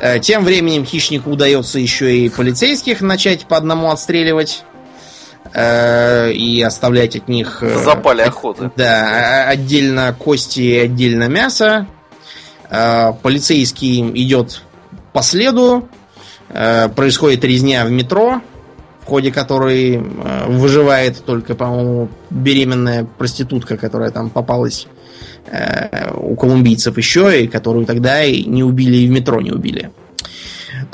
B: Э, тем временем хищнику удается еще и полицейских начать по одному отстреливать и оставлять от них...
A: В запале охоты.
B: Да, отдельно кости и отдельно мясо. Полицейский идет по следу. Происходит резня в метро ходе которой э, выживает только, по-моему, беременная проститутка, которая там попалась э, у колумбийцев еще, и которую тогда и не убили, и в метро не убили.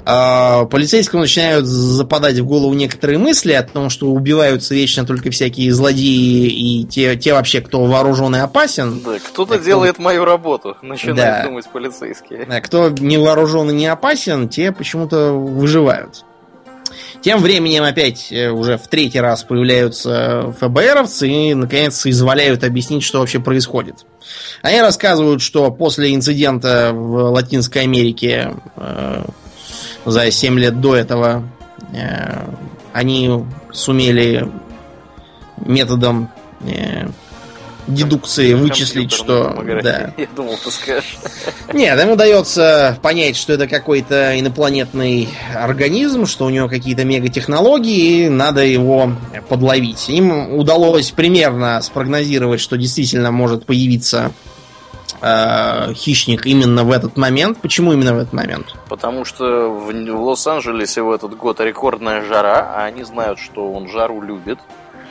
B: А, полицейскому начинают западать в голову некоторые мысли о том, что убиваются вечно только всякие злодеи и те, те вообще, кто вооружен и опасен.
A: Да, кто-то кто... делает мою работу, начинают да. думать полицейские.
B: Да, кто не вооружен и не опасен, те почему-то выживают. Тем временем опять э, уже в третий раз появляются ФБРовцы и, наконец, изволяют объяснить, что вообще происходит. Они рассказывают, что после инцидента в Латинской Америке э, за 7 лет до этого э, они сумели методом э, дедукции вычислить, что...
A: Да. Я думал, ты скажешь.
B: Нет, им удается понять, что это какой-то инопланетный организм, что у него какие-то мегатехнологии, и надо его подловить. Им удалось примерно спрогнозировать, что действительно может появиться э, хищник именно в этот момент. Почему именно в этот момент?
A: Потому что в, в Лос-Анджелесе в этот год рекордная жара, а они знают, что он жару любит.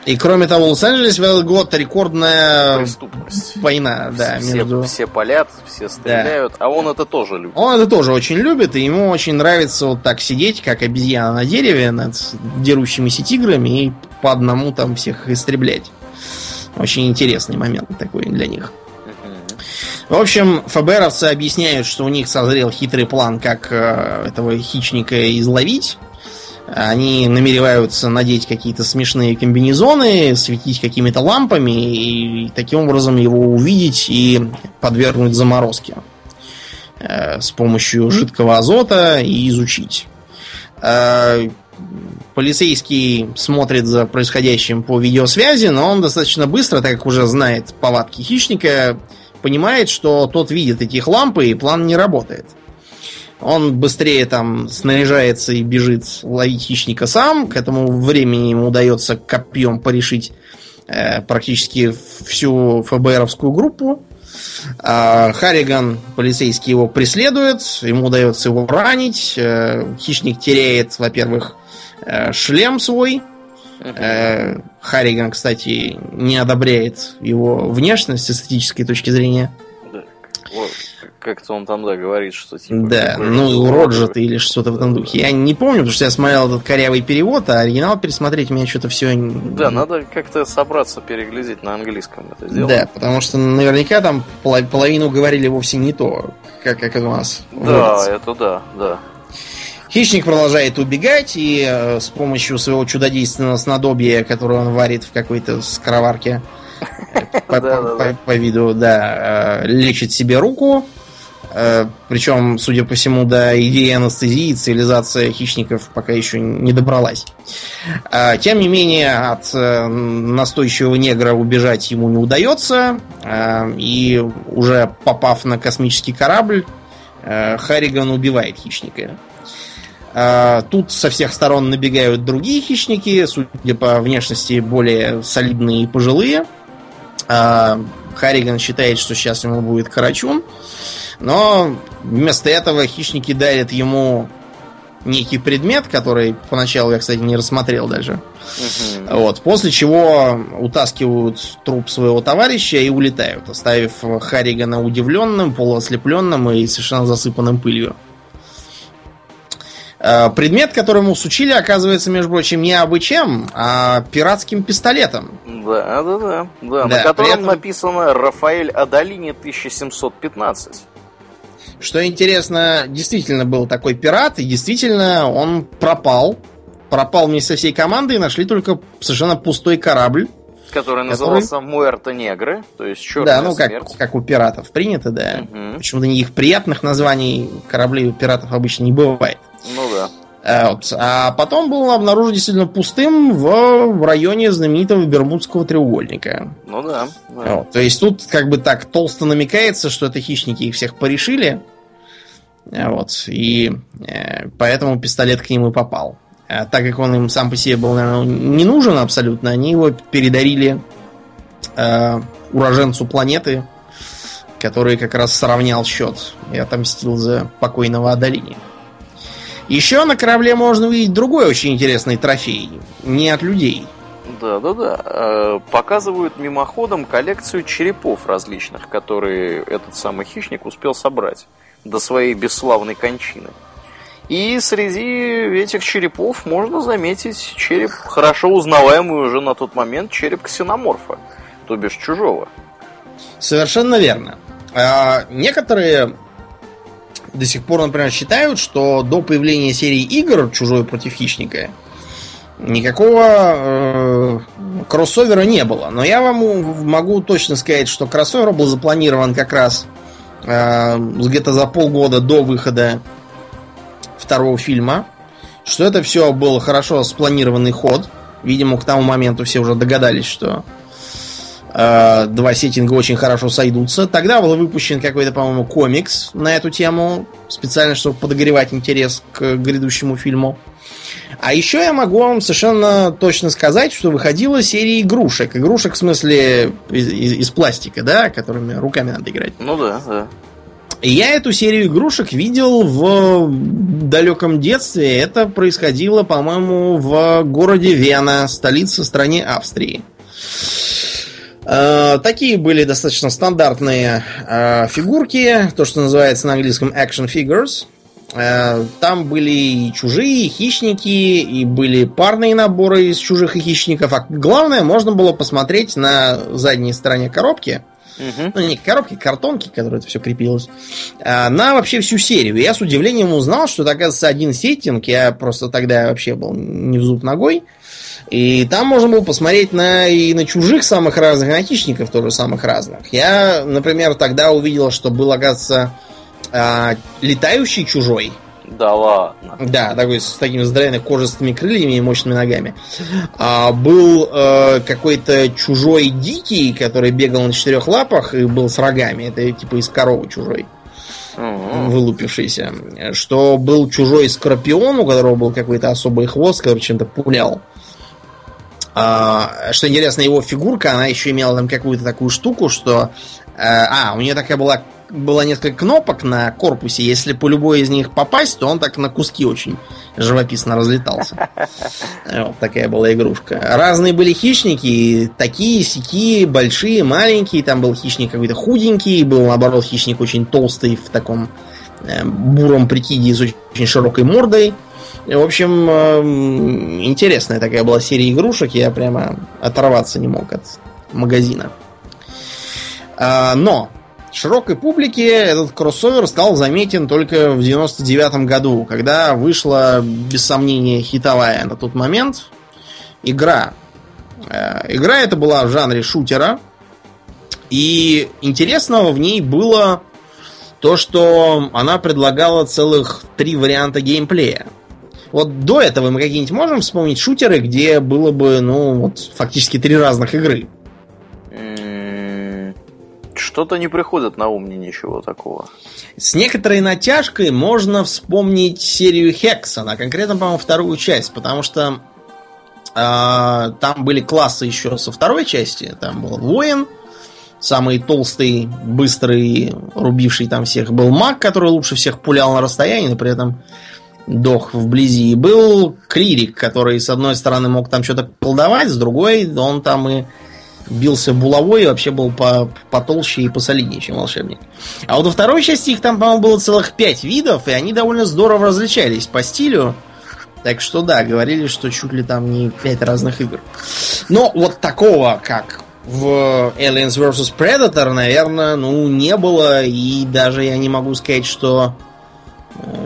B: И кроме того, Лос-Анджелес в этот год рекордная
A: Преступность.
B: война, да,
A: все, между... Все палят, все стреляют, да. а он это тоже любит.
B: Он это тоже очень любит, и ему очень нравится вот так сидеть, как обезьяна на дереве над дерущимися тиграми и по одному там всех истреблять. Очень интересный момент такой для них. В общем, ФБРовцы объясняют, что у них созрел хитрый план, как э, этого хищника изловить. Они намереваются надеть какие-то смешные комбинезоны, светить какими-то лампами и таким образом его увидеть и подвергнуть заморозке э, с помощью жидкого азота и изучить. Э, полицейский смотрит за происходящим по видеосвязи, но он достаточно быстро, так как уже знает повадки хищника, понимает, что тот видит этих лампы и план не работает. Он быстрее там снаряжается и бежит ловить хищника сам. К этому времени ему удается копьем порешить э, практически всю ФБРовскую группу. А Харриган, полицейский, его преследует. Ему удается его ранить. Э, хищник теряет, во-первых, э, шлем свой. Э, Харриган, кстати, не одобряет его внешность с эстетической точки зрения. Да
A: как-то он там, да, говорит, что типа...
B: Да, ну, урод же ты или что-то в этом духе. Я не помню, потому что я смотрел этот корявый перевод, а оригинал пересмотреть у меня что-то все...
A: Да, надо как-то собраться, переглядеть на английском это дело.
B: Да, потому что наверняка там половину говорили вовсе не то, как, как у нас.
A: Да, вводится. это да, да.
B: Хищник продолжает убегать и э, с помощью своего чудодейственного снадобья, которое он варит в какой-то скороварке, по виду, да, э, лечит себе руку, Э, Причем, судя по всему, до идеи анестезии цивилизация хищников пока еще не добралась. Э, тем не менее, от э, настойчивого негра убежать ему не удается. И уже попав на космический корабль, Харриган убивает хищника. Тут со всех сторон набегают другие хищники, судя по внешности, более солидные и пожилые. Харриган считает, что сейчас ему будет карачун. Но вместо этого хищники дарят ему некий предмет, который поначалу я, кстати, не рассмотрел даже. Угу. Вот. После чего утаскивают труп своего товарища и улетают, оставив Харригана удивленным, полуослепленным и совершенно засыпанным пылью. Э, предмет, который ему сучили, оказывается, между прочим, не абы чем, а пиратским пистолетом.
A: Да, да, да. да, да на котором этом... написано Рафаэль Адалини 1715.
B: Что интересно, действительно был такой пират, и действительно он пропал. Пропал вместе со всей командой, и нашли только совершенно пустой корабль.
A: Который назывался который... Муэрто Негры, то есть черная
B: Да, ну как, как у пиратов принято, да. Угу. Почему-то никаких приятных названий кораблей у пиратов обычно не бывает.
A: Ну да.
B: Вот. А потом был обнаружен действительно пустым в районе знаменитого Бермудского треугольника.
A: Ну да. да.
B: Вот. То есть тут как бы так толсто намекается, что это хищники их всех порешили. Вот. И э, поэтому пистолет к ним и попал. А так как он им сам по себе был, наверное, не нужен абсолютно, они его передарили э, уроженцу планеты, который как раз сравнял счет и отомстил за покойного Адалини. Еще на корабле можно увидеть другой очень интересный трофей. Не от людей.
A: Да, да, да. Показывают мимоходом коллекцию черепов различных, которые этот самый хищник успел собрать до своей бесславной кончины. И среди этих черепов можно заметить череп, хорошо узнаваемый уже на тот момент, череп ксеноморфа, то бишь чужого.
B: Совершенно верно. А, некоторые до сих пор, например, считают, что до появления серии игр «Чужой против хищника» никакого э, кроссовера не было. Но я вам могу точно сказать, что кроссовер был запланирован как раз э, где-то за полгода до выхода второго фильма. Что это все был хорошо спланированный ход. Видимо, к тому моменту все уже догадались, что Э, два сеттинга очень хорошо сойдутся. Тогда был выпущен какой-то, по-моему, комикс на эту тему, специально, чтобы подогревать интерес к грядущему фильму. А еще я могу вам совершенно точно сказать, что выходила серия игрушек. Игрушек в смысле из, из, из пластика, да, которыми руками надо играть.
A: Ну да, да.
B: Я эту серию игрушек видел в далеком детстве. Это происходило, по-моему, в городе Вена, столице стране Австрии. Э, такие были достаточно стандартные э, фигурки, то, что называется на английском action figures. Э, там были и чужие, и хищники, и были парные наборы из чужих и хищников. А главное, можно было посмотреть на задней стороне коробки, Угу. Ну, не коробки, картонки, которые это все крепилось. На вообще всю серию. Я с удивлением узнал, что это, оказывается, один сеттинг. Я просто тогда вообще был не в зуб ногой. И там можно было посмотреть на, и на чужих самых разных, хищников тоже самых разных. Я, например, тогда увидел, что был, оказывается, э, летающий чужой.
A: Да ладно.
B: Да, такой с такими здоровенными кожистыми крыльями и мощными ногами. А, был э, какой-то чужой дикий, который бегал на четырех лапах и был с рогами. Это типа из коровы чужой. Вылупившийся. Что был чужой скорпион, у которого был какой-то особый хвост, который чем-то пулял. А, что интересно, его фигурка, она еще имела там какую-то такую штуку, что... Э, а, у нее такая была, было несколько кнопок на корпусе. Если по любой из них попасть, то он так на куски очень живописно разлетался. Вот такая была игрушка. Разные были хищники, такие, сякие, большие, маленькие. Там был хищник какой-то худенький, был, наоборот, хищник очень толстый в таком э, буром прикиде с очень широкой мордой. В общем, эм, интересная такая была серия игрушек. Я прямо оторваться не мог от магазина. А, но широкой публике этот кроссовер стал заметен только в 99 году, когда вышла, без сомнения, хитовая на тот момент игра. Э, игра эта была в жанре шутера. И интересного в ней было то, что она предлагала целых три варианта геймплея. Вот до этого мы какие-нибудь можем вспомнить шутеры, где было бы, ну, вот фактически три разных игры?
A: Что-то не приходит на ум мне ничего такого.
B: С некоторой натяжкой можно вспомнить серию Хексон, а конкретно, по-моему, вторую часть, потому что э, там были классы еще со второй части. Там был воин, самый толстый, быстрый, рубивший там всех был маг, который лучше всех пулял на расстоянии, но при этом дох вблизи. И был клирик, который с одной стороны мог там что-то колдовать, с другой он там и бился булавой и вообще был по, потолще и посолиднее, чем волшебник. А вот во второй части их там, по-моему, было целых пять видов, и они довольно здорово различались по стилю. Так что да, говорили, что чуть ли там не пять разных игр. Но вот такого, как в Aliens vs. Predator, наверное, ну, не было. И даже я не могу сказать, что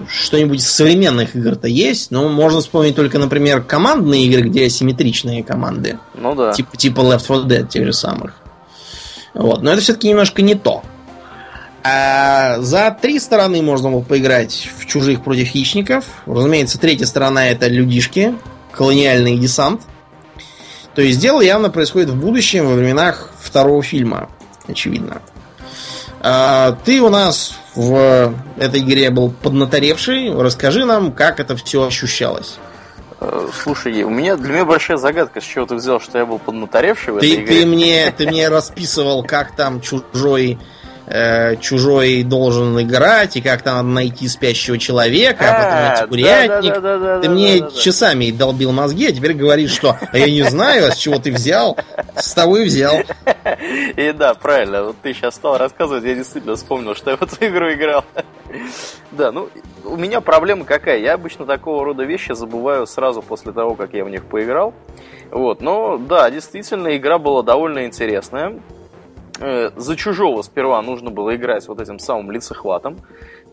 B: что-нибудь из современных игр-то есть, но можно вспомнить только, например, командные игры, где асимметричные команды.
A: Ну да.
B: Типа, типа Left 4 Dead, тех же самых. Вот. Но это все-таки немножко не то. А за три стороны можно было поиграть в чужих против хищников. Разумеется, третья сторона это людишки, колониальный десант. То есть дело явно происходит в будущем, во временах второго фильма, очевидно. А, ты у нас в этой игре был поднаторевший. Расскажи нам, как это все ощущалось.
A: Э, слушай, у меня для меня большая загадка, с чего ты взял, что я был поднаторевший в
B: ты,
A: этой игре.
B: Ты мне, ты мне расписывал, как там чужой э, чужой должен играть, и как там надо найти спящего человека, а, потом
A: А,
B: найти курятник.
A: да, да, да, да,
B: ты
A: да,
B: мне
A: да, да.
B: часами долбил мозги, а теперь говоришь, что «А я не знаю, а с чего ты взял, с того и взял.
A: И да, правильно, вот ты сейчас стал рассказывать, я действительно вспомнил, что я в эту игру играл. Да, ну, у меня проблема какая? Я обычно такого рода вещи забываю сразу после того, как я в них поиграл. Вот, но да, действительно, игра была довольно интересная. Э, За чужого сперва нужно было играть вот этим самым лицехватом.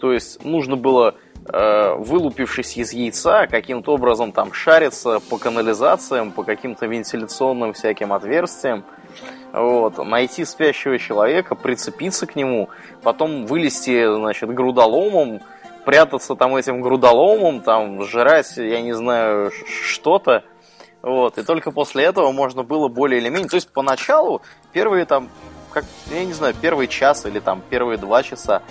A: То есть нужно было, э, вылупившись из яйца, каким-то образом там шариться по канализациям, по каким-то вентиляционным всяким отверстиям. Вот, найти спящего человека, прицепиться к нему, потом вылезти, значит, грудоломом, прятаться там этим грудоломом, там, жрать, я не знаю, что-то. Вот, и только после этого можно было более или менее... То есть поначалу первые там, как, я не знаю, первый час или там первые два часа,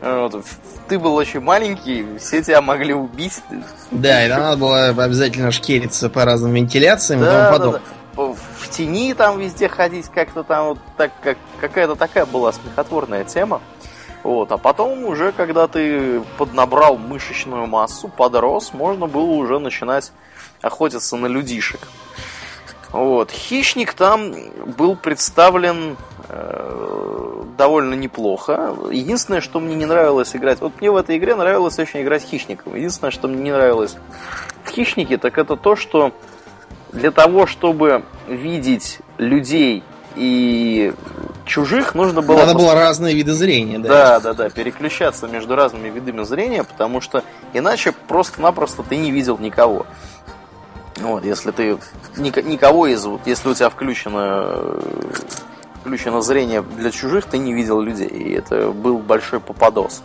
A: э, вот, ты был очень маленький, все тебя могли убить.
B: Да, и там надо было обязательно шкериться по разным вентиляциям и тому
A: Да, да,
B: подобное.
A: да. В тени там везде ходить как-то там вот так, как какая-то такая была смехотворная тема. Вот, а потом уже, когда ты поднабрал мышечную массу, подрос, можно было уже начинать охотиться на людишек. Вот. Хищник там был представлен э, довольно неплохо. Единственное, что мне не нравилось играть... Вот мне в этой игре нравилось очень играть хищником. Единственное, что мне не нравилось в хищнике, так это то, что для того, чтобы видеть людей и чужих, нужно было...
B: Надо было разные виды зрения, да.
A: Да, да, да, переключаться между разными видами зрения, потому что иначе просто-напросто ты не видел никого. Вот, если ты ник- никого из, вот, если у тебя включено, включено зрение для чужих, ты не видел людей, и это был большой попадос.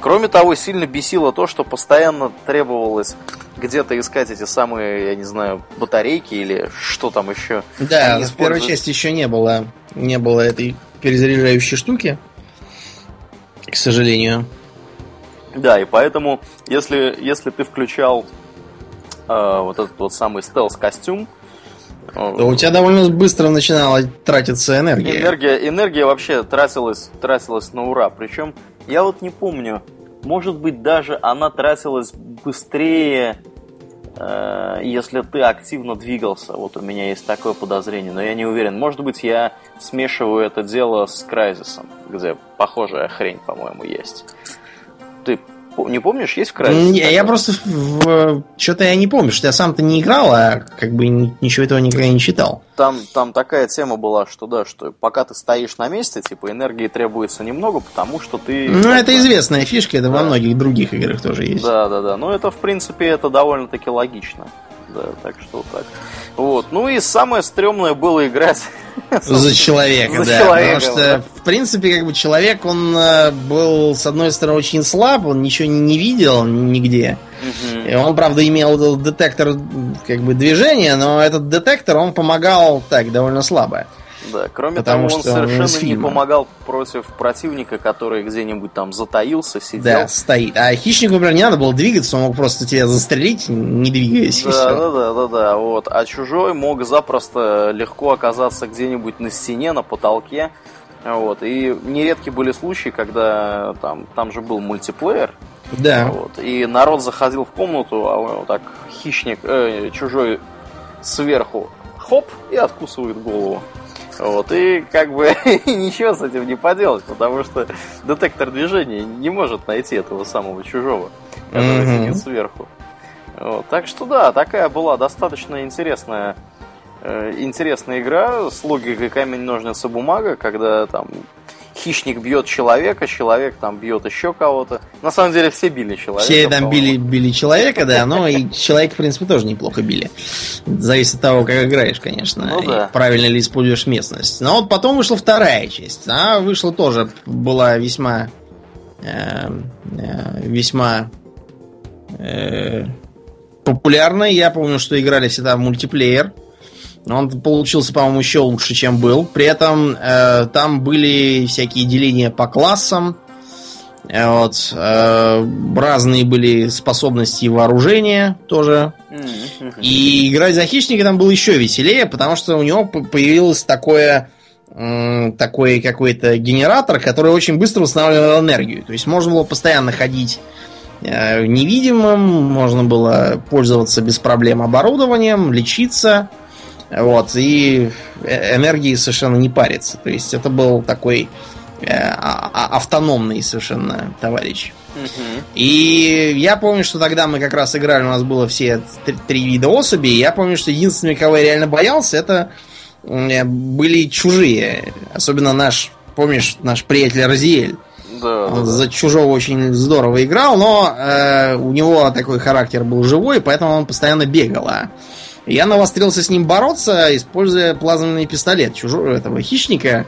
A: Кроме того, сильно бесило то, что постоянно требовалось где-то искать эти самые, я не знаю, батарейки или что там еще.
B: Да,
A: Они
B: в первой
A: используют.
B: части еще не было, не было этой перезаряжающей штуки, к сожалению.
A: Да, и поэтому, если, если ты включал вот этот вот самый стелс-костюм, э,
B: То у тебя довольно быстро начинала тратиться энергия.
A: энергия, энергия вообще тратилась, тратилась на ура. Причем, я вот не помню, может быть, даже она тратилась быстрее, э, если ты активно двигался. Вот у меня есть такое подозрение, но я не уверен. Может быть, я смешиваю это дело с Крайзисом, где похожая хрень, по-моему, есть. Ты не помнишь, есть в Крайзисе?
B: Не, я просто что-то я не помню, что я сам-то не играл, а как бы ни- ничего этого никогда не читал.
A: Там, там такая тема была, что да, что пока ты стоишь на месте, типа энергии требуется немного, потому что ты.
B: Ну, это известная фишка, это во
A: Да.
B: многих других играх тоже есть.
A: Да, да, да. Ну, это, в принципе, это довольно-таки логично. Да, так что вот так. Вот. Ну и самое стрёмное было играть.
B: За человека,
A: За
B: да.
A: человека,
B: потому
A: да.
B: что, в принципе, как бы человек, он э, был, с одной стороны, очень слаб, он ничего не, видел нигде.
A: Мгм.
B: И он, правда, имел этот детектор как бы движения, но этот детектор, он помогал так, довольно слабо.
A: Да, кроме
B: Потому
A: того, он
B: что он из
A: совершенно не помогал против противника, который где-нибудь там затаился, сидел.
B: Да, стоит. А хищнику, например, не надо было двигаться, он мог просто тебя застрелить, не двигаясь.
A: Да, да, да, да, да, вот. А чужой мог запросто легко оказаться где-нибудь на стене, на потолке. Вот. И нередки были случаи, когда там, там же был мультиплеер,
B: Да.
A: вот, и народ заходил в комнату, а вот так хищник, э, чужой сверху, хоп, и откусывает голову. Вот, и как бы ничего с этим не поделать, потому что детектор движения не может найти этого самого чужого, который
B: Мгм.
A: сидит сверху. Вот, так что да, такая была достаточно интересная, э, интересная игра с логикой камень, ножницы, бумага, когда там хищник бьет человека, человек там бьет еще кого-то. На самом деле все били человека.
B: Все там били, били человека, да, но и человека, в принципе, тоже неплохо били. Зависит от того, как играешь, конечно,
A: Ну да.
B: правильно ли используешь местность. Но вот потом вышла вторая часть. Она вышла тоже, была весьма э, весьма популярной. Я помню, что играли всегда в мультиплеер. Он получился, по-моему, еще лучше, чем был. При этом э, там были всякие деления по классам. Э, вот, э, разные были способности и вооружения тоже. И играть за хищника там было еще веселее, потому что у него появилось такое такой какой-то генератор, который очень быстро восстанавливал энергию. То есть можно было постоянно ходить э, невидимым, можно было пользоваться без проблем оборудованием, лечиться. Вот, и э, энергии совершенно не париться. То есть это был такой э, а, а, автономный совершенно товарищ. И я помню, что тогда мы как раз играли, у нас было все три, три вида особей. Я помню, что единственный, кого я реально боялся, это э, были чужие. Особенно наш, помнишь, наш приятель Розиэль. Да, Он да, за чужого очень здорово играл, но э, у него такой характер был живой, поэтому он постоянно бегал. А я навострился с ним бороться, используя плазменный пистолет чужого этого хищника.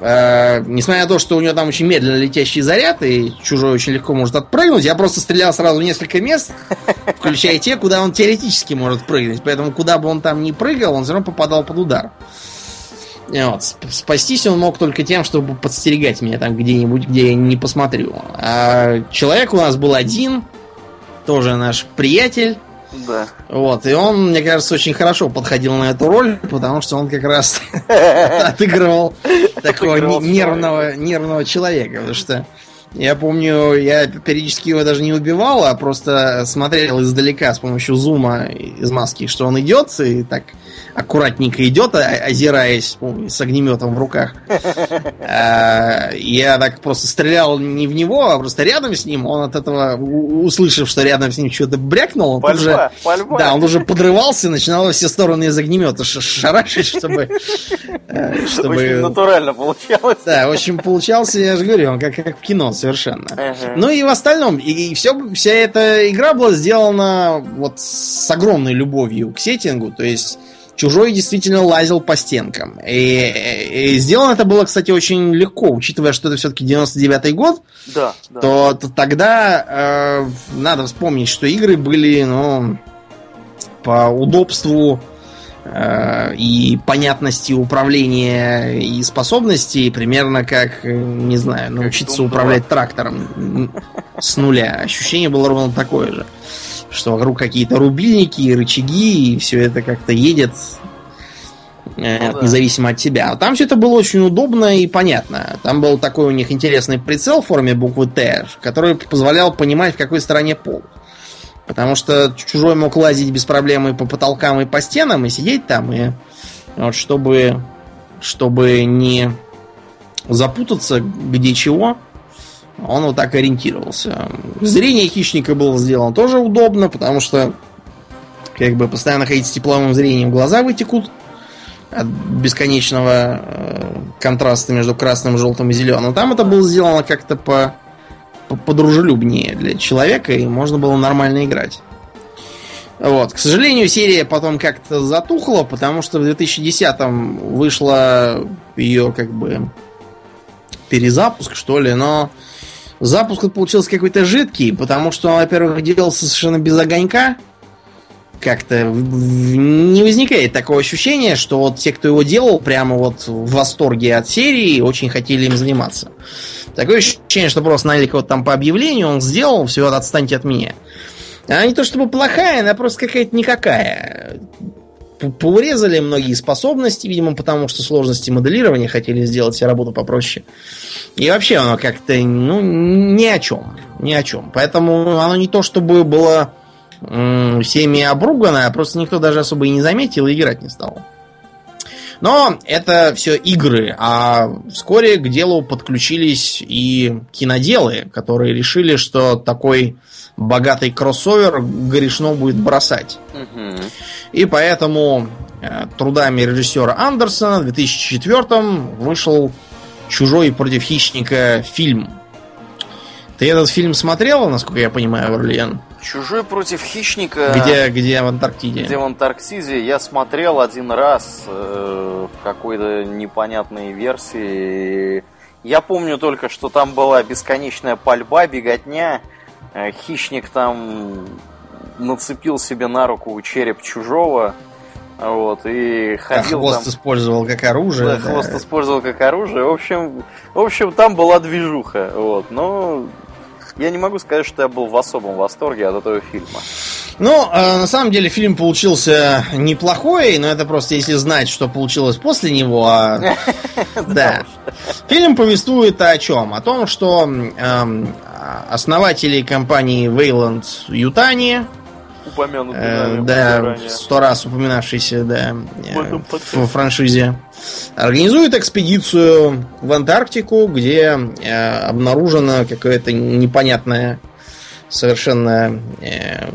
B: Э, несмотря на то, что у него там очень медленно летящий заряд, и чужой очень легко может отпрыгнуть, я просто стрелял сразу в несколько мест, включая те, куда он теоретически может прыгнуть. Поэтому куда бы он там ни прыгал, он все равно попадал под удар. Вот. Спастись он мог только тем, чтобы подстерегать меня там где-нибудь, где я не посмотрю. А человек у нас был один, тоже наш приятель.
A: Да.
B: Вот, и он, мне кажется, очень хорошо подходил на эту роль, потому что он как раз отыгрывал такого нервного, человека, потому что я помню, я периодически его даже не убивал, а просто смотрел издалека с помощью зума из маски, что он идет, и так аккуратненько идет, озираясь с огнеметом в руках. А, я так просто стрелял не в него, а просто рядом с ним. Он от этого, услышав, что рядом с ним что-то брякнул, он уже, да, он уже подрывался, начинал во все стороны из огнемета шарашить, чтобы...
A: Э, чтобы... Очень натурально получалось.
B: Да, очень получался, я же говорю, он как, как в кино совершенно. Ну и в остальном, и, и все, вся эта игра была сделана вот с огромной любовью к сеттингу, то есть Чужой действительно лазил по стенкам. И, и сделано это было, кстати, очень легко, учитывая, что это все-таки 99-й год.
A: Да, да.
B: То, то тогда э, надо вспомнить, что игры были, ну, по удобству и понятности управления и способностей примерно как, не знаю, научиться как управлять трактором с нуля. Ощущение было ровно такое же что вокруг какие-то рубильники рычаги, и все это как-то едет э, ну, да. независимо от тебя. А там все это было очень удобно и понятно. Там был такой у них интересный прицел в форме буквы Т, который позволял понимать, в какой стороне пол. Потому что чужой мог лазить без проблем и по потолкам, и по стенам, и сидеть там, и вот чтобы, чтобы не запутаться где чего, он вот так ориентировался. Зрение хищника было сделано тоже удобно, потому что как бы постоянно ходить с тепловым зрением глаза вытекут от бесконечного э, контраста между красным, желтым и зеленым. Там это было сделано как-то по, по подружелюбнее для человека, и можно было нормально играть. Вот. К сожалению, серия потом как-то затухла, потому что в 2010-м вышла ее как бы перезапуск, что ли, но Запуск получился какой-то жидкий, потому что он, во-первых, делался совершенно без огонька. Как-то не возникает такого ощущения, что вот те, кто его делал, прямо вот в восторге от серии, очень хотели им заниматься. Такое ощущение, что просто налили кого-то там по объявлению, он сделал, все, отстаньте от меня. Она не то чтобы плохая, она просто какая-то никакая. Поурезали многие способности, видимо, потому что сложности моделирования хотели сделать себе работу попроще. И вообще оно как-то, ну, ни о чем. Ни о чем. Поэтому оно не то, чтобы было всеми обругано, а просто никто даже особо и не заметил и играть не стал. Но это все игры, а вскоре к делу подключились и киноделы, которые решили, что такой богатый кроссовер грешно будет бросать. Угу. И поэтому э, трудами режиссера Андерсона в 2004 вышел Чужой против хищника фильм. Ты этот фильм смотрела, насколько я понимаю, Орлиен?
A: Чужой против хищника.
B: Где, где в Антарктиде?
A: Где в Антарктиде. Я смотрел один раз э, в какой-то непонятной версии. Я помню только, что там была бесконечная пальба, беготня. Э, хищник там нацепил себе на руку череп чужого. Вот, и ходил
B: а хвост
A: там...
B: использовал как оружие.
A: Да, да, хвост использовал как оружие. В общем, в общем, там была движуха. Вот, но я не могу сказать, что я был в особом восторге от этого фильма.
B: Ну, э, на самом деле фильм получился неплохой, но это просто если знать, что получилось после него. А... Да. Фильм повествует о чем? О том, что эм, основатели компании Wayland Ютани,
A: упомянутый
B: э, да, сто раз упоминавшийся, да, э, в франшизе, организует экспедицию в Антарктику, где э, обнаружена какая-то непонятная совершенно э,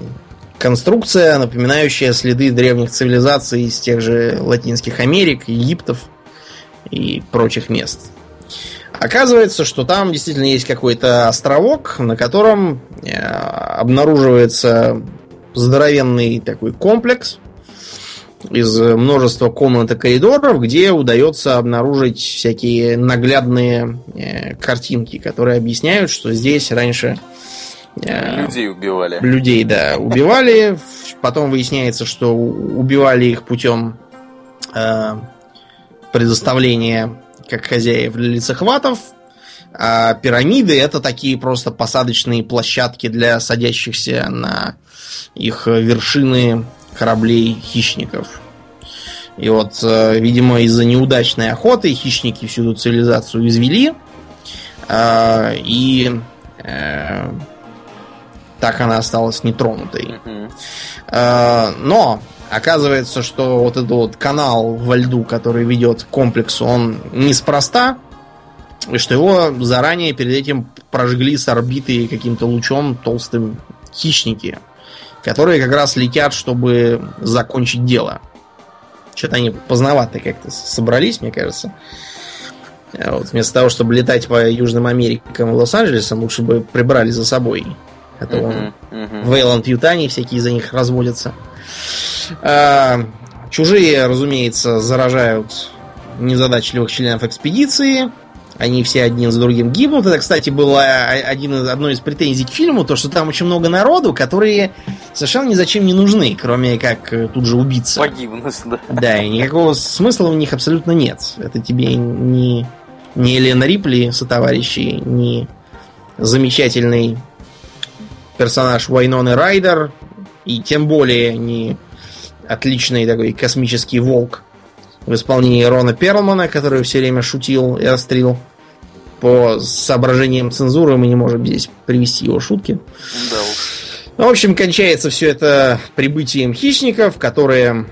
B: конструкция, напоминающая следы древних цивилизаций из тех же Латинских Америк, Египтов и прочих мест. Оказывается, что там действительно есть какой-то островок, на котором э, обнаруживается здоровенный такой комплекс из множества комнат и коридоров, где удается обнаружить всякие наглядные э, картинки, которые объясняют, что здесь раньше
A: э, людей убивали.
B: Людей, да, убивали. Потом выясняется, что убивали их путем э, предоставления как хозяев для лицехватов. А пирамиды это такие просто посадочные площадки для садящихся на их вершины кораблей хищников. И вот, э, видимо, из-за неудачной охоты хищники всю эту цивилизацию извели. Э, и э, так она осталась нетронутой. Но оказывается, что вот этот вот канал во льду, который ведет к комплексу, он неспроста. И что его заранее перед этим прожгли с орбиты каким-то лучом толстым хищники которые как раз летят, чтобы закончить дело. Что-то они поздновато как-то собрались, мне кажется. А вот вместо того, чтобы летать по Южным Америкам и Лос-Анджелесам, лучше бы прибрали за собой. Это он uh-huh, uh-huh. Вейланд Ютани всякие за них разводятся. А, чужие, разумеется, заражают незадачливых членов экспедиции. Они все один за другим гибнут. Это, кстати, было один из, одной из претензий к фильму, то, что там очень много народу, которые совершенно ни зачем не нужны, кроме как э, тут же убиться.
A: Погибнуть, да.
B: Да, и никакого смысла в них абсолютно нет. Это тебе не, не Елена Рипли со товарищей, не замечательный персонаж Вайноны Райдер, и тем более не отличный такой космический волк в исполнении Рона Перлмана, который все время шутил и острил. По соображениям цензуры мы не можем здесь привести его шутки. Да Ну, в общем, кончается все это прибытием хищников, которые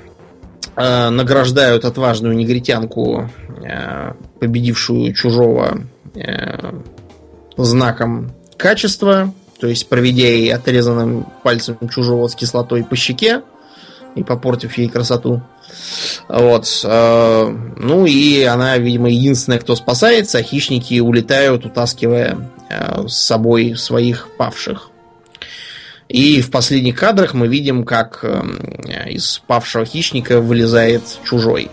B: э, награждают отважную негритянку, э, победившую чужого э, знаком качества, то есть проведя ей отрезанным пальцем чужого с кислотой по щеке и попортив ей красоту. Вот. Э, ну и она, видимо, единственная, кто спасается, а хищники улетают, утаскивая э, с собой своих павших. И в последних кадрах мы видим, как э, из павшего хищника вылезает чужой.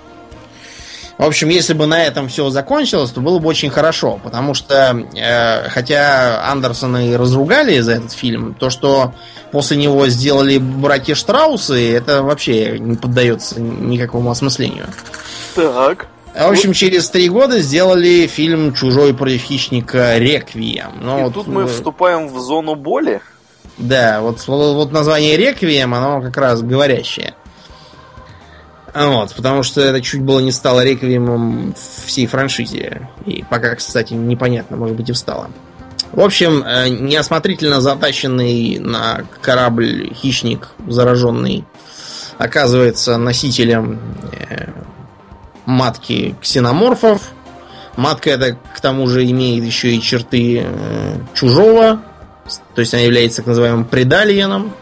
B: В общем, если бы на этом все закончилось, то было бы очень хорошо, потому что, э, хотя Андерсона и разругали за этот фильм, то, что после него сделали братья Штраусы, это вообще не поддается никакому осмыслению.
A: Так.
B: В общем, через три года сделали фильм «Чужой против хищника. Реквием».
A: Но и вот, тут мы вступаем в зону боли?
B: Да, вот, вот, вот название «Реквием», оно как раз говорящее. Вот, потому что это чуть было не стало реквиемом всей франшизе. И пока, кстати, непонятно, может быть и встало. В общем, э, неосмотрительно затащенный на корабль хищник, зараженный, оказывается носителем э, матки ксеноморфов. Матка эта, к тому же, имеет еще и черты э, чужого, то есть она является так называемым предалиеном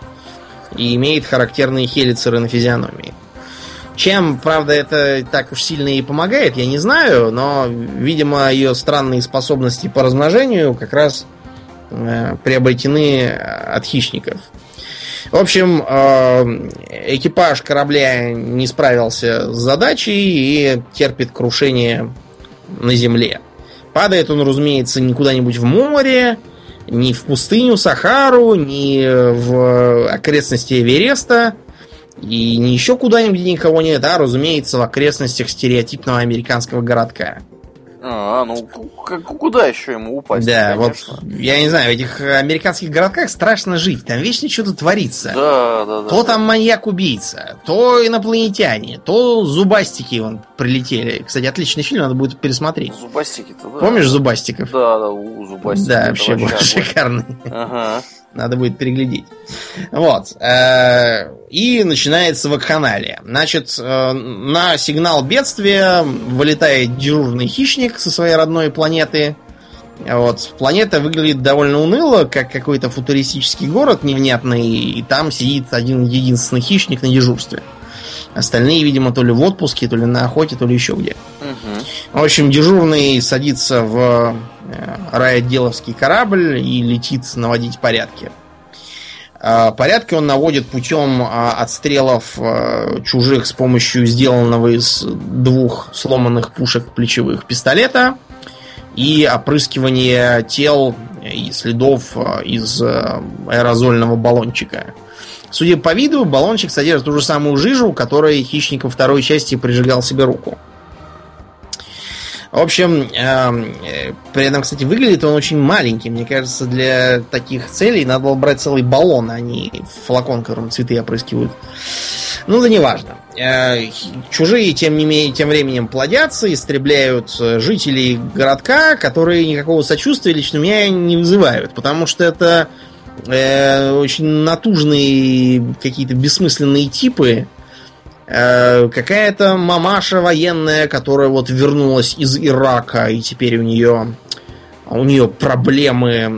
B: и имеет характерные хелицеры на физиономии. Чем, правда, это так уж сильно и помогает, я не знаю, но, видимо, ее странные способности по размножению как раз э, приобретены от хищников. В общем, э, экипаж корабля не справился с задачей и терпит крушение на земле. Падает он, разумеется, не куда-нибудь в море, не в пустыню Сахару, не в окрестности Эвереста, и не еще куда-нибудь никого нет, а, разумеется, в окрестностях стереотипного американского городка.
A: А, ну куда еще ему упасть?
B: Да, конечно. вот я не знаю, в этих американских городках страшно жить. Там вечно что-то творится.
A: Да, да, да.
B: То там маньяк-убийца, то инопланетяне, то зубастики вон прилетели. Кстати, отличный фильм, надо будет пересмотреть.
A: Зубастики-то, да.
B: Помнишь зубастиков?
A: Да, да, у зубастиков.
B: Да, вообще, вообще шикарный. Ага. Надо будет переглядеть. Вот. Э, и начинается вакханалия. Значит, э, на сигнал бедствия вылетает дежурный хищник со своей родной планеты. Вот. Планета выглядит довольно уныло, как какой-то футуристический город невнятный, и там сидит один единственный хищник на дежурстве. Остальные, видимо, то ли в отпуске, то ли на охоте, то ли еще где. Угу. В общем, дежурный садится в райотделовский корабль и летит наводить порядки. А, порядки он наводит путем а, отстрелов э, чужих с помощью сделанного из двух сломанных пушек плечевых пистолета и опрыскивания тел и следов из аэрозольного баллончика. Судя по виду, баллончик содержит ту же самую жижу, которой хищник во второй части прижигал себе руку. В общем, эм, э, при этом, кстати, выглядит он очень маленький. Мне кажется, для таких целей надо было брать целый баллон, а не флакон, которым цветы опрыскивают. Ну да неважно. Э, чужие, тем не менее, тем временем плодятся, истребляют э, жителей городка, которые никакого сочувствия лично меня не вызывают, потому что это э, очень натужные какие-то бессмысленные типы, какая-то мамаша военная, которая вот вернулась из Ирака, и теперь у нее у нее проблемы э,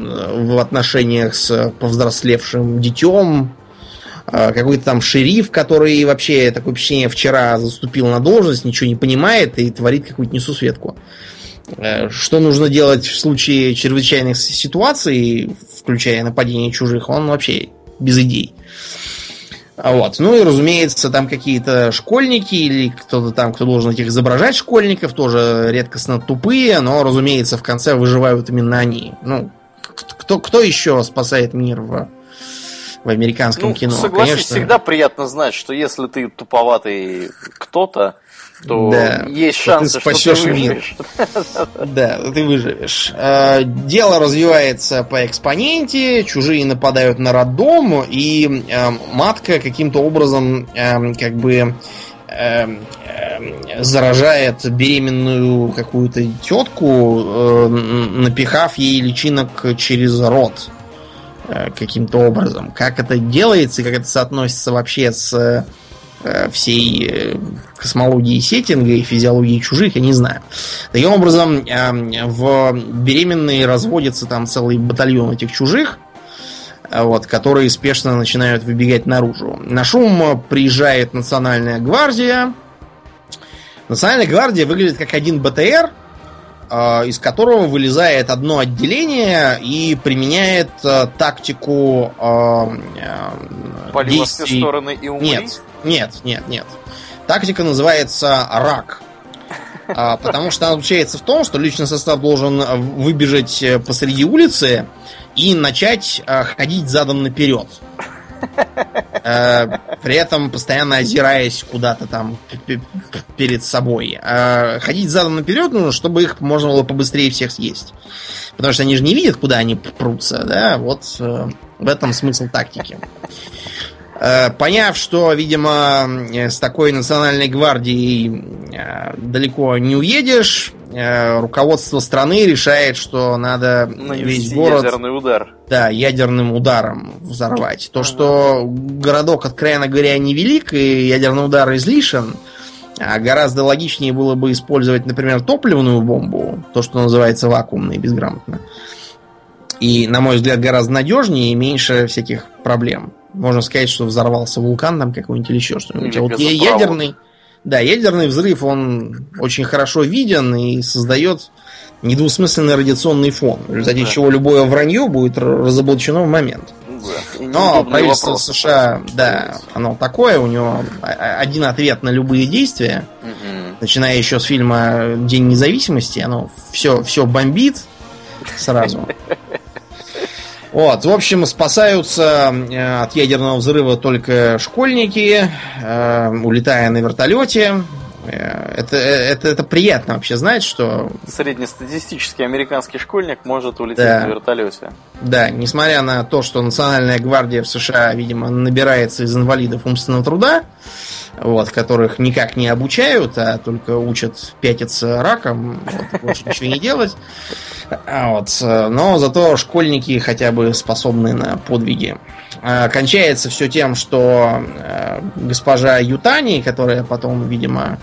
B: в отношениях с повзрослевшим детем. Э, какой-то там шериф, который вообще, такое впечатление, вчера заступил на должность, ничего не понимает и творит какую-то несусветку. Что нужно делать в случае чрезвычайных ситуаций, включая нападение чужих, он вообще без идей. Вот. Ну и, разумеется, там какие-то школьники или кто-то там, кто должен этих изображать школьников, тоже редкостно тупые, но, разумеется, в конце выживают именно они. Ну, кто, кто еще спасает мир в, в американском ну, кино?
A: Согласись, Конечно... всегда приятно знать, что если ты туповатый кто-то, то да, есть шансы,
B: ты что ты выживешь. Мир. Да, ты выживешь. Э, дело развивается по экспоненте, чужие нападают на роддом, и э, матка каким-то образом э, как бы заражает беременную какую-то тетку, напихав ей личинок через рот каким-то образом. Как это делается и как это соотносится вообще с всей э, космологии сеттинга и физиологии чужих, я не знаю. Таким образом, э, в беременные разводится там целый батальон этих чужих, вот, которые спешно начинают выбегать наружу. На шум приезжает Национальная гвардия. Национальная гвардия выглядит как один БТР, из которого вылезает одно отделение и применяет тактику
A: Пали действий... все стороны и умри?
B: Нет, нет, нет, нет. Тактика называется рак. А, потому что она заключается в том, что личный состав должен выбежать э, посреди улицы и начать а, ходить задом наперед. А, при этом постоянно озираясь куда-то там перед собой. А, ходить задом наперед нужно, чтобы их можно было побыстрее всех съесть. Потому что они же не видят, куда они прутся, да, вот э, в этом смысл тактики. Э, поняв, что, видимо, с такой национальной гвардией э, далеко не уедешь, э, руководство страны решает, что надо Нанести весь город...
A: ядерный удар.
B: Да, ядерным ударом взорвать. То, ага. что городок, откровенно говоря, невелик, и ядерный удар излишен, а гораздо логичнее было бы использовать, например, топливную бомбу, то, что называется вакуумной, безграмотно. И, на мой взгляд, гораздо надежнее и меньше всяких проблем. Можно сказать, что взорвался вулкан там какой-нибудь или еще что-нибудь. а вот ядерный, да, ядерный взрыв, он очень хорошо виден и создает недвусмысленный радиационный фон, в результате да. чего любое вранье будет разоблачено в момент. Да. Но правительство вопрос, США, да, оно такое, у него один ответ на любые действия. Угу. начиная еще с фильма День независимости, оно все, все бомбит сразу. Вот, в общем, спасаются э, от ядерного взрыва только школьники, э, улетая на вертолете. Э, это, это, это приятно вообще знать, что...
A: Среднестатистический американский школьник может улететь да. на вертолете.
B: Да, несмотря на то, что Национальная гвардия в США, видимо, набирается из инвалидов умственного труда, вот, которых никак не обучают, а только учат пятиться раком, вот, больше ничего не делать. А вот, но зато школьники хотя бы способны на подвиги. А, кончается все тем, что э, госпожа Ютани, которая потом, видимо,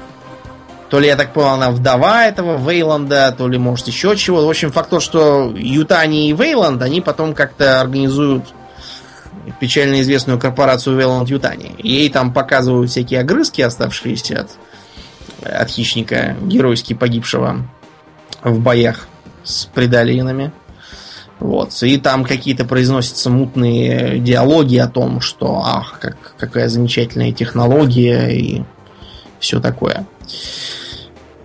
B: то ли, я так понял, она вдова этого Вейланда, то ли, может, еще чего. В общем, факт то, что Ютани и Вейланд, они потом как-то организуют печально известную корпорацию Вейланд Ютани. Ей там показывают всякие огрызки, оставшиеся от, от хищника, геройски погибшего в боях с предалинами. Вот. И там какие-то произносятся мутные диалоги о том, что ах, как, какая замечательная технология и все такое.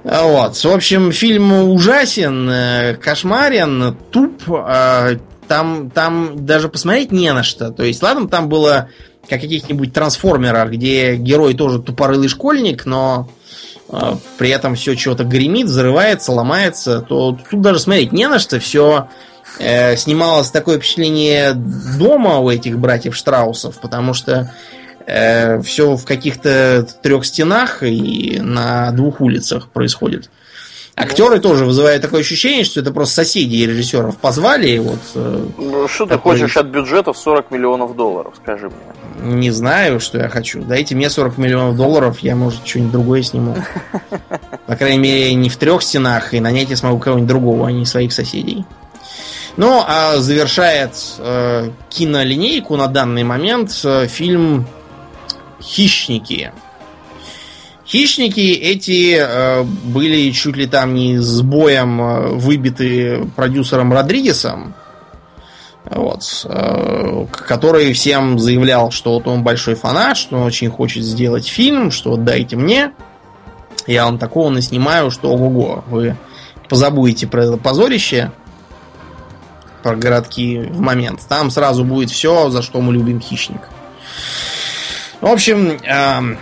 B: Вот. В общем, фильм ужасен, э, кошмарен, туп. А, там, там даже посмотреть не на что. То есть, ладно, там было как каких-нибудь трансформерах, где герой тоже тупорылый школьник, но э, при этом все чего-то гремит, взрывается, ломается, то тут даже смотреть не на что. Все э, снималось такое впечатление дома у этих братьев Штраусов, потому что э, все в каких-то трех стенах и на двух улицах происходит. Актеры тоже вызывают такое ощущение, что это просто соседи режиссеров позвали. И вот,
A: э, ну, что такой... ты хочешь от бюджета в 40 миллионов долларов, скажи мне?
B: Не знаю, что я хочу. Дайте мне 40 миллионов долларов, я, может, что-нибудь другое сниму. По крайней мере, не в трех стенах, и нанять я смогу кого-нибудь другого, а не своих соседей. Ну, а завершает э, кинолинейку на данный момент э, фильм «Хищники». Хищники эти э, были чуть ли там не с боем э, выбиты продюсером Родригесом, вот, э, который всем заявлял, что вот он большой фанат, что он очень хочет сделать фильм, что вот дайте мне, я вам такого наснимаю, что ого-го, вы позабудете про это позорище, про городки в момент. Там сразу будет все, за что мы любим хищник. В общем, э,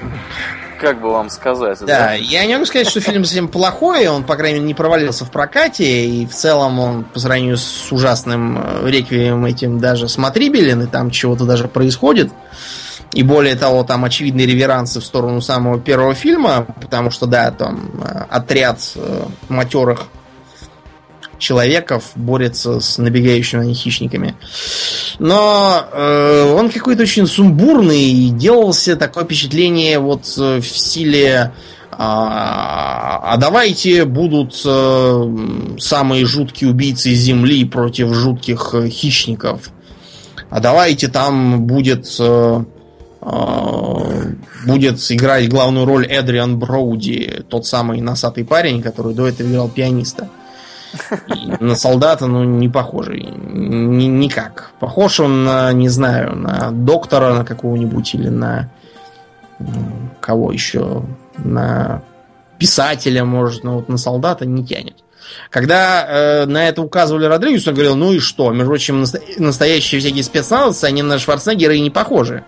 A: как бы вам сказать.
B: Да, да, я не могу сказать, что фильм совсем плохой, он, по крайней мере, не провалился в прокате, и в целом он, по сравнению с ужасным э, реквием этим, даже смотрибелен, и там чего-то даже происходит. И более того, там очевидные реверансы в сторону самого первого фильма, потому что, да, там э, отряд э, матерых человеков борется с набегающими на них хищниками. Но э, он какой-то очень сумбурный и делался такое впечатление вот э, в стиле а, а давайте будут э, самые жуткие убийцы Земли против жутких э, хищников. А давайте там будет будет играть главную роль Эдриан Броуди, тот самый носатый парень, который до этого играл пианиста. На солдата, ну, не похожий. Ни, никак. Похож он на, не знаю, на доктора на какого-нибудь или на кого еще, на писателя, может, но вот на солдата не тянет. Когда э, на это указывали Родригесу, он говорил, ну и что? Между прочим, настоящие всякие спецназовцы, они на Шварценеггера и не похожи.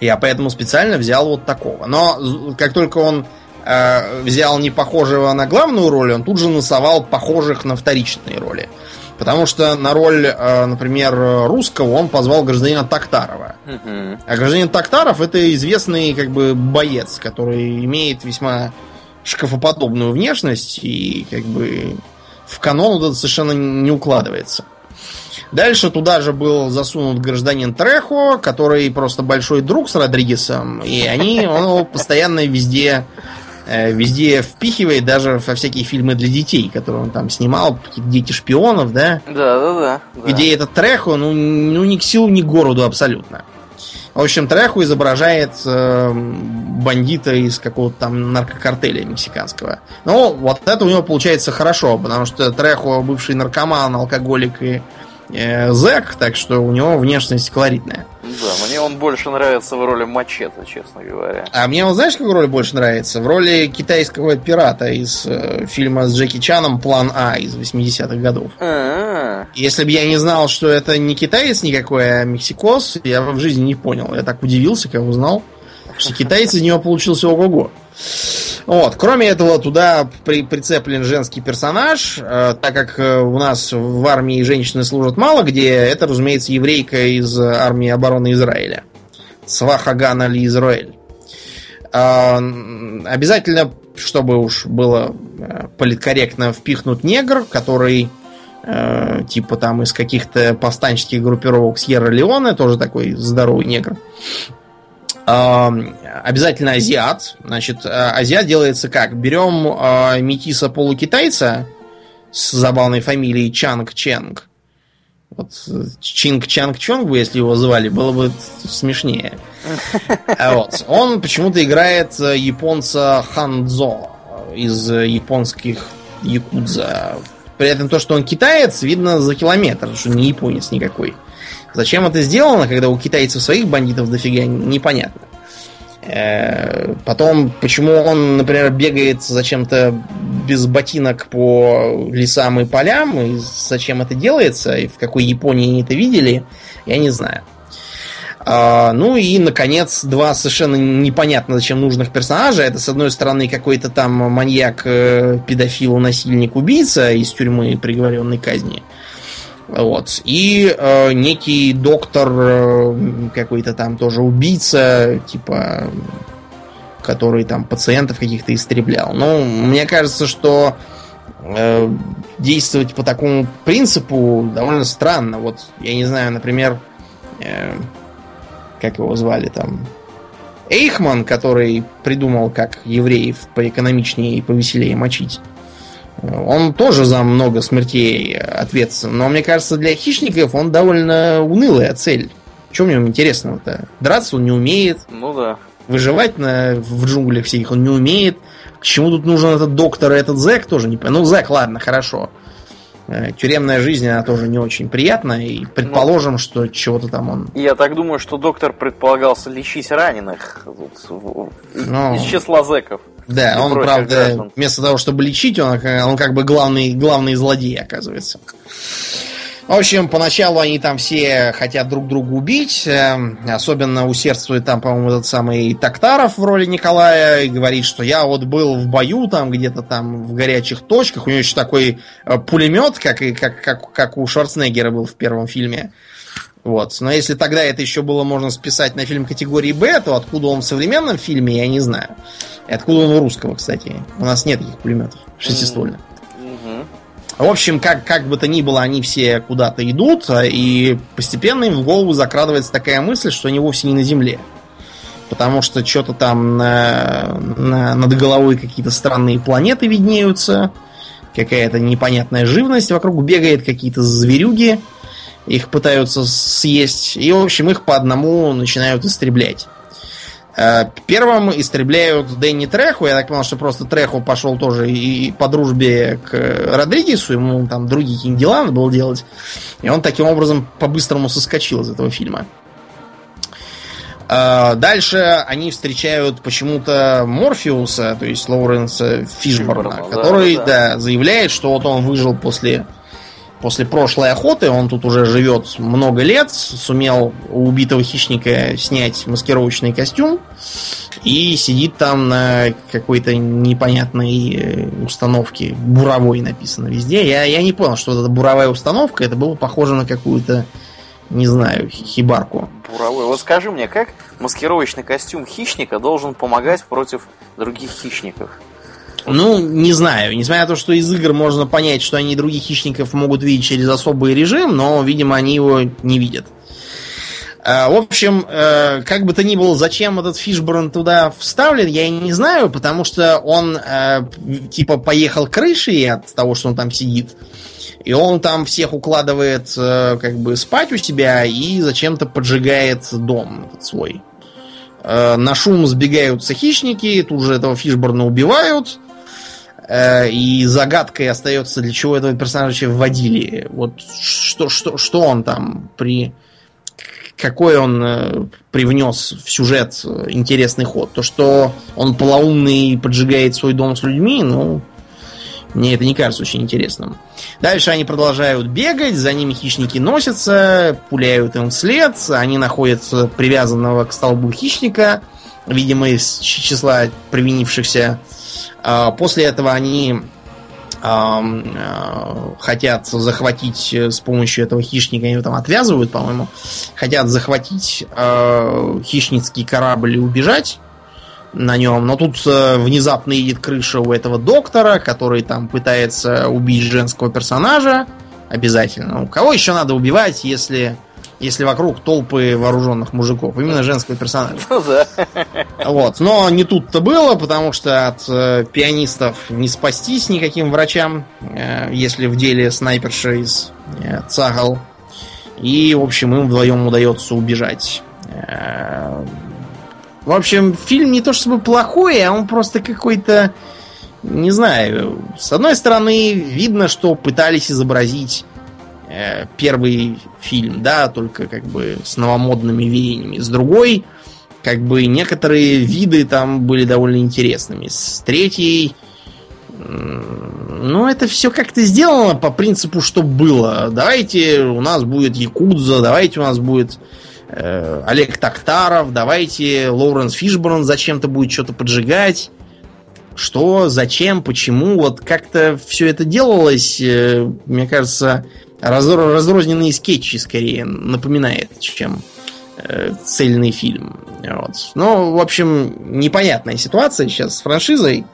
B: Я поэтому специально взял вот такого. Но как только он э, взял не похожего на главную роль, он тут же носовал похожих на вторичные роли. Потому что на роль, э, например, русского он позвал гражданина Токтарова. Uh-huh. А гражданин Токтаров это известный как бы боец, который имеет весьма шкафоподобную внешность и как бы в канон это совершенно не укладывается. Дальше туда же был засунут гражданин Трехо, который просто большой друг с Родригесом, и они, он его постоянно везде везде впихивает, даже во всякие фильмы для детей, которые он там снимал, дети шпионов, да?
A: Да, да, да.
B: Где этот Трехо, ну, ну ни к силу, ни к городу абсолютно. В общем, Треху изображает э, бандита из какого-то там наркокартеля мексиканского. Ну, вот это у него получается хорошо, потому что Треху бывший наркоман, алкоголик и э, зэк, так что у него внешность колоритная.
A: Да, мне он больше нравится в роли мачете, честно говоря.
B: А мне он знаешь, какой роль больше нравится? В роли китайского пирата из э, фильма с Джеки Чаном «План А» из 80-х годов. А-а-а. Если бы я не знал, что это не китаец никакой, а мексикос, я бы в жизни не понял. Я так удивился, когда узнал, что китаец из него получился ого-го. Вот. Кроме этого, туда при, прицеплен женский персонаж, э, так как э, у нас в армии женщины служат мало где, это, разумеется, еврейка из армии обороны Израиля. Свахагана ли Израиль. Э, обязательно, чтобы уж было э, политкорректно, впихнут негр, который э, типа там из каких-то повстанческих группировок Сьерра-Леоне, тоже такой здоровый негр обязательно азиат. Значит, э, азиат делается как? Берем э, метиса полукитайца с забавной фамилией Чанг Ченг. Вот Чинг Чанг Чонг если его звали, было бы смешнее. А вот. Он почему-то играет э, японца Ханзо из японских якудза. При этом то, что он китаец, видно за километр, что не японец никакой. Зачем это сделано, когда у китайцев своих бандитов дофига, непонятно. Э, потом, почему он, например, бегает зачем-то без ботинок по лесам и полям, и зачем это делается, и в какой Японии они это видели, я не знаю. А, ну и, наконец, два совершенно непонятно зачем нужных персонажа. Это, с одной стороны, какой-то там маньяк, э, педофил, насильник, убийца из тюрьмы, приговоренный к казни. Вот. И э, некий доктор, э, какой-то там тоже убийца, типа, который там пациентов каких-то истреблял. Ну, мне кажется, что э, действовать по такому принципу довольно странно. Вот, я не знаю, например, э, как его звали там, Эйхман, который придумал, как евреев поэкономичнее и повеселее мочить. Он тоже за много смертей ответственен. Но мне кажется, для хищников он довольно унылая цель. Чем в нем интересного-то? Драться он не умеет.
A: Ну да.
B: Выживать на, в джунглях всех он не умеет. К чему тут нужен этот доктор и этот зэк тоже не. Ну, зэк, ладно, хорошо. Э, тюремная жизнь, она тоже не очень приятная, и предположим, ну, что чего-то там он...
A: Я так думаю, что доктор предполагался лечить раненых вот, ну, из числа зэков.
B: Да, он, правда, граждан. вместо того, чтобы лечить, он, он как бы главный, главный злодей, оказывается. В общем, поначалу они там все хотят друг друга убить. Эм, особенно усердствует там, по-моему, этот самый Токтаров в роли Николая. И говорит, что я вот был в бою там где-то там в горячих точках. У него еще такой э, пулемет, как, и, как, как, как у Шварценеггера был в первом фильме. Вот. Но если тогда это еще было можно списать на фильм категории Б, то откуда он в современном фильме, я не знаю. И откуда он у русского, кстати. У нас нет таких пулеметов шестиствольных. В общем, как, как бы то ни было, они все куда-то идут, а, и постепенно им в голову закрадывается такая мысль, что они вовсе не на Земле. Потому что что-то там на, на, над головой какие-то странные планеты виднеются, какая-то непонятная живность вокруг бегает, какие-то зверюги, их пытаются съесть, и, в общем, их по одному начинают истреблять. Э, первым истребляют Дэнни Треху. Я так понял, что просто Треху пошел тоже и по дружбе к Родригесу. Ему там другие какие дела надо было делать. И он таким образом по-быстрому соскочил из этого фильма. Э, дальше они встречают почему-то Морфеуса, то есть Лоуренса Фишборна, Фишборна который да, да. Да, заявляет, что вот он выжил после после прошлой охоты, он тут уже живет много лет, сумел у убитого хищника снять маскировочный костюм и сидит там на какой-то непонятной э, установке. Буровой написано везде. Я, я не понял, что эта буровая установка, это было похоже на какую-то, не знаю, хибарку.
A: Буровой. Вот скажи мне, как маскировочный костюм хищника должен помогать против других хищников?
B: Ну, не знаю. Несмотря на то, что из игр можно понять, что они других хищников могут видеть через особый режим, но, видимо, они его не видят. А, в общем, э, как бы то ни было, зачем этот Фишборн туда вставлен, я не знаю, потому что он э, типа поехал крышей от того, что он там сидит. И он там всех укладывает э, как бы спать у себя и зачем-то поджигает дом этот свой. На шум сбегаются хищники, тут же этого Фишборна убивают. Э, и загадкой остается, для чего этого персонажа вводили. Вот что, что, что он там при... Какой он э, привнес в сюжет интересный ход. То, что он полоумный и поджигает свой дом с людьми, ну, мне это не кажется очень интересным. Дальше они продолжают бегать, за ними хищники носятся, пуляют им вслед, они находят привязанного к столбу хищника, видимо, из числа привинившихся. А, после этого они а, хотят захватить с помощью этого хищника, они его там отвязывают, по-моему, хотят захватить э, хищницкий корабль и убежать на нем. Но тут э, внезапно едет крыша у этого доктора, который там пытается убить женского персонажа. Обязательно. У кого еще надо убивать, если, если вокруг толпы вооруженных мужиков? Именно женского персонажа. Ну да. Вот. Но не тут-то было, потому что от э, пианистов не спастись никаким врачам, э, если в деле снайперша из э, Цагал. И, в общем, им вдвоем удается убежать. Э, в общем, фильм не то чтобы плохой, а он просто какой-то... Не знаю. С одной стороны, видно, что пытались изобразить э, первый фильм, да, только как бы с новомодными веяниями. С другой, как бы некоторые виды там были довольно интересными. С третьей, ну, это все как-то сделано по принципу, что было. Давайте у нас будет Якудза, давайте у нас будет Э, Олег Токтаров, давайте Лоуренс Фишборн зачем-то будет что-то поджигать. Что, зачем, почему, вот как-то все это делалось, э, мне кажется, разрозненные скетчи скорее напоминает, чем э, цельный фильм. Вот. Ну, в общем, непонятная ситуация сейчас с франшизой.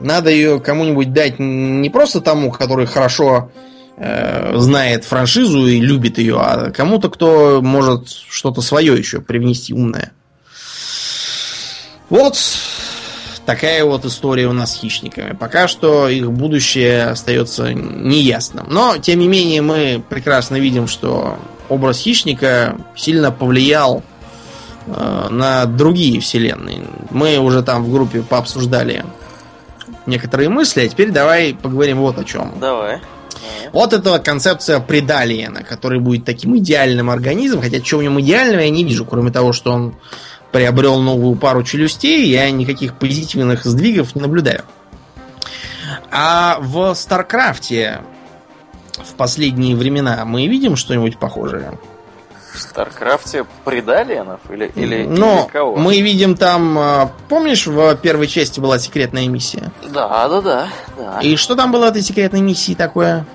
B: Надо ее кому-нибудь дать не просто тому, который хорошо Э, знает франшизу и любит ее, а кому-то, кто может что-то свое еще привнести умное. Вот такая вот история у нас с хищниками. Пока что их будущее остается неясным. Но, тем не менее, мы прекрасно видим, что образ хищника сильно повлиял э, на другие вселенные. Мы уже там в группе пообсуждали некоторые мысли, а теперь давай поговорим вот о чем.
A: Давай.
B: Вот эта концепция Predalien а, который будет таким идеальным организмом, хотя чего в нем идеального я не вижу, кроме того, что он приобрел новую пару челюстей, я никаких позитивных сдвигов не наблюдаю. А в Старкрафте в последние времена мы видим что-нибудь похожее?
A: В Старкрафте Predalien ов или, или,
B: Но или кого? мы видим там, а, помнишь, в первой части была секретная миссия?
A: Да, да, да. да.
B: И что там было этой секретной миссии такое?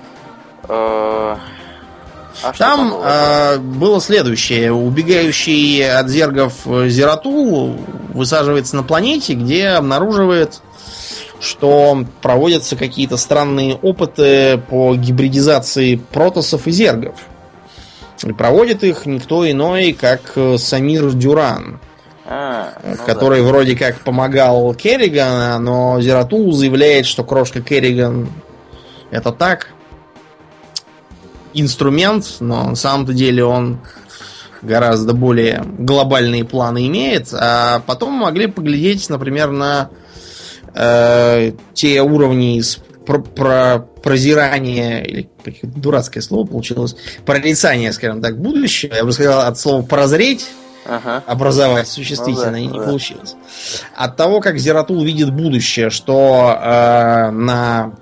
B: Э, а там э, было следующее. Убегающий от зергов Зератул высаживается на планете, где обнаруживает, что проводятся какие-то странные опыты по гибридизации протосов и зергов. И проводит их никто иной, как Самир Дюран. А, ну который да. вроде как помогал Керриган, но Зератул заявляет, что крошка Керриган это так инструмент, но на самом-то деле он гораздо более глобальные планы имеет. А потом могли поглядеть, например, на э, те уровни из про, про прозирания, или дурацкое слово получилось, прорицание, скажем так, будущего. Я бы сказал от слова прозреть, ага. образовать существительно, ну, да, и не да. получилось. От того, как Зератул видит будущее, что э, на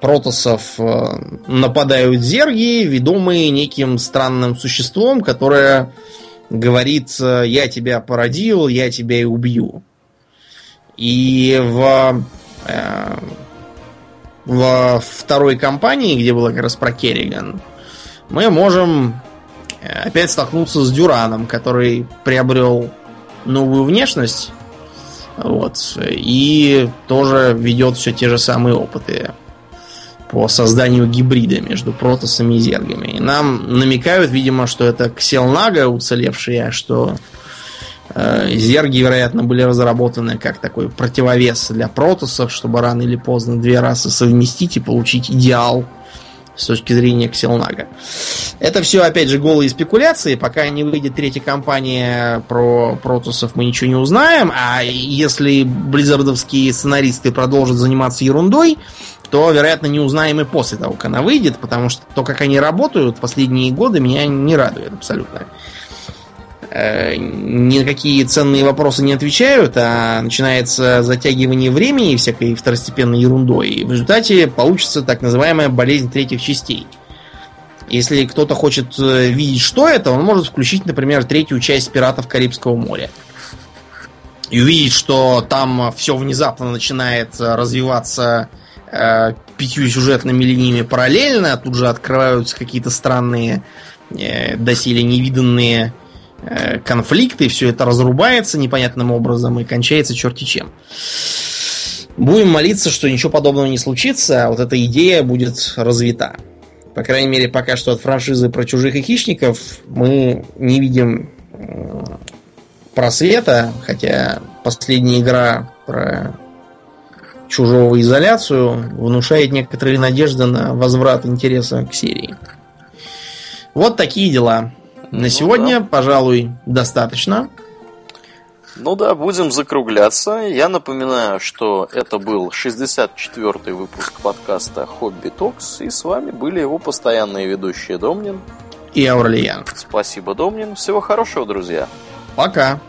B: протосов э, нападают зерги, ведомые неким странным существом, которое говорит э, «я тебя породил, я тебя и убью». И в, э, во второй кампании, где было как раз про Керриган, мы можем опять столкнуться с Дюраном, который приобрел новую внешность, вот, и тоже ведет все те же самые опыты по созданию гибрида между протосами и зергами. И нам намекают, видимо, что это кселнага уцелевшие, что э, зерги, вероятно, были разработаны как такой противовес для протосов, чтобы рано или поздно две расы совместить и получить идеал с точки зрения Ксилнага. Это все, опять же, голые спекуляции. Пока не выйдет третья кампания про протусов, мы ничего не узнаем. А если близзардовские сценаристы продолжат заниматься ерундой, то, вероятно, не узнаем и после того, как она выйдет, потому что то, как они работают последние годы, меня не радует абсолютно. Э, ни на какие ценные вопросы не отвечают, а начинается затягивание времени всякой второстепенной ерундой. И в результате получится так называемая болезнь третьих частей. Если кто-то хочет э, видеть, что это, он может включить, например, третью часть «Пиратов Карибского моря». И увидеть, что там все внезапно начинает развиваться э, пятью сюжетными линиями параллельно, тут же открываются какие-то странные, э, доселе невиданные Э, конфликты, все это разрубается непонятным образом и кончается черти чем. Будем молиться, что ничего подобного не случится, а вот эта идея будет развита. По крайней мере, пока что от франшизы про чужих и хищников мы не видим просвета, хотя последняя игра про чужого изоляцию внушает некоторые надежды на возврат интереса к серии. Вот такие дела. На ну, сегодня, да. пожалуй, достаточно.
A: Ну да, будем закругляться. Я напоминаю, что это был 64-й выпуск подкаста Хобби Токс, и с вами были его постоянные ведущие Домнин
B: и Аурлиен.
A: Спасибо, Домнин. Всего хорошего, друзья.
B: Пока.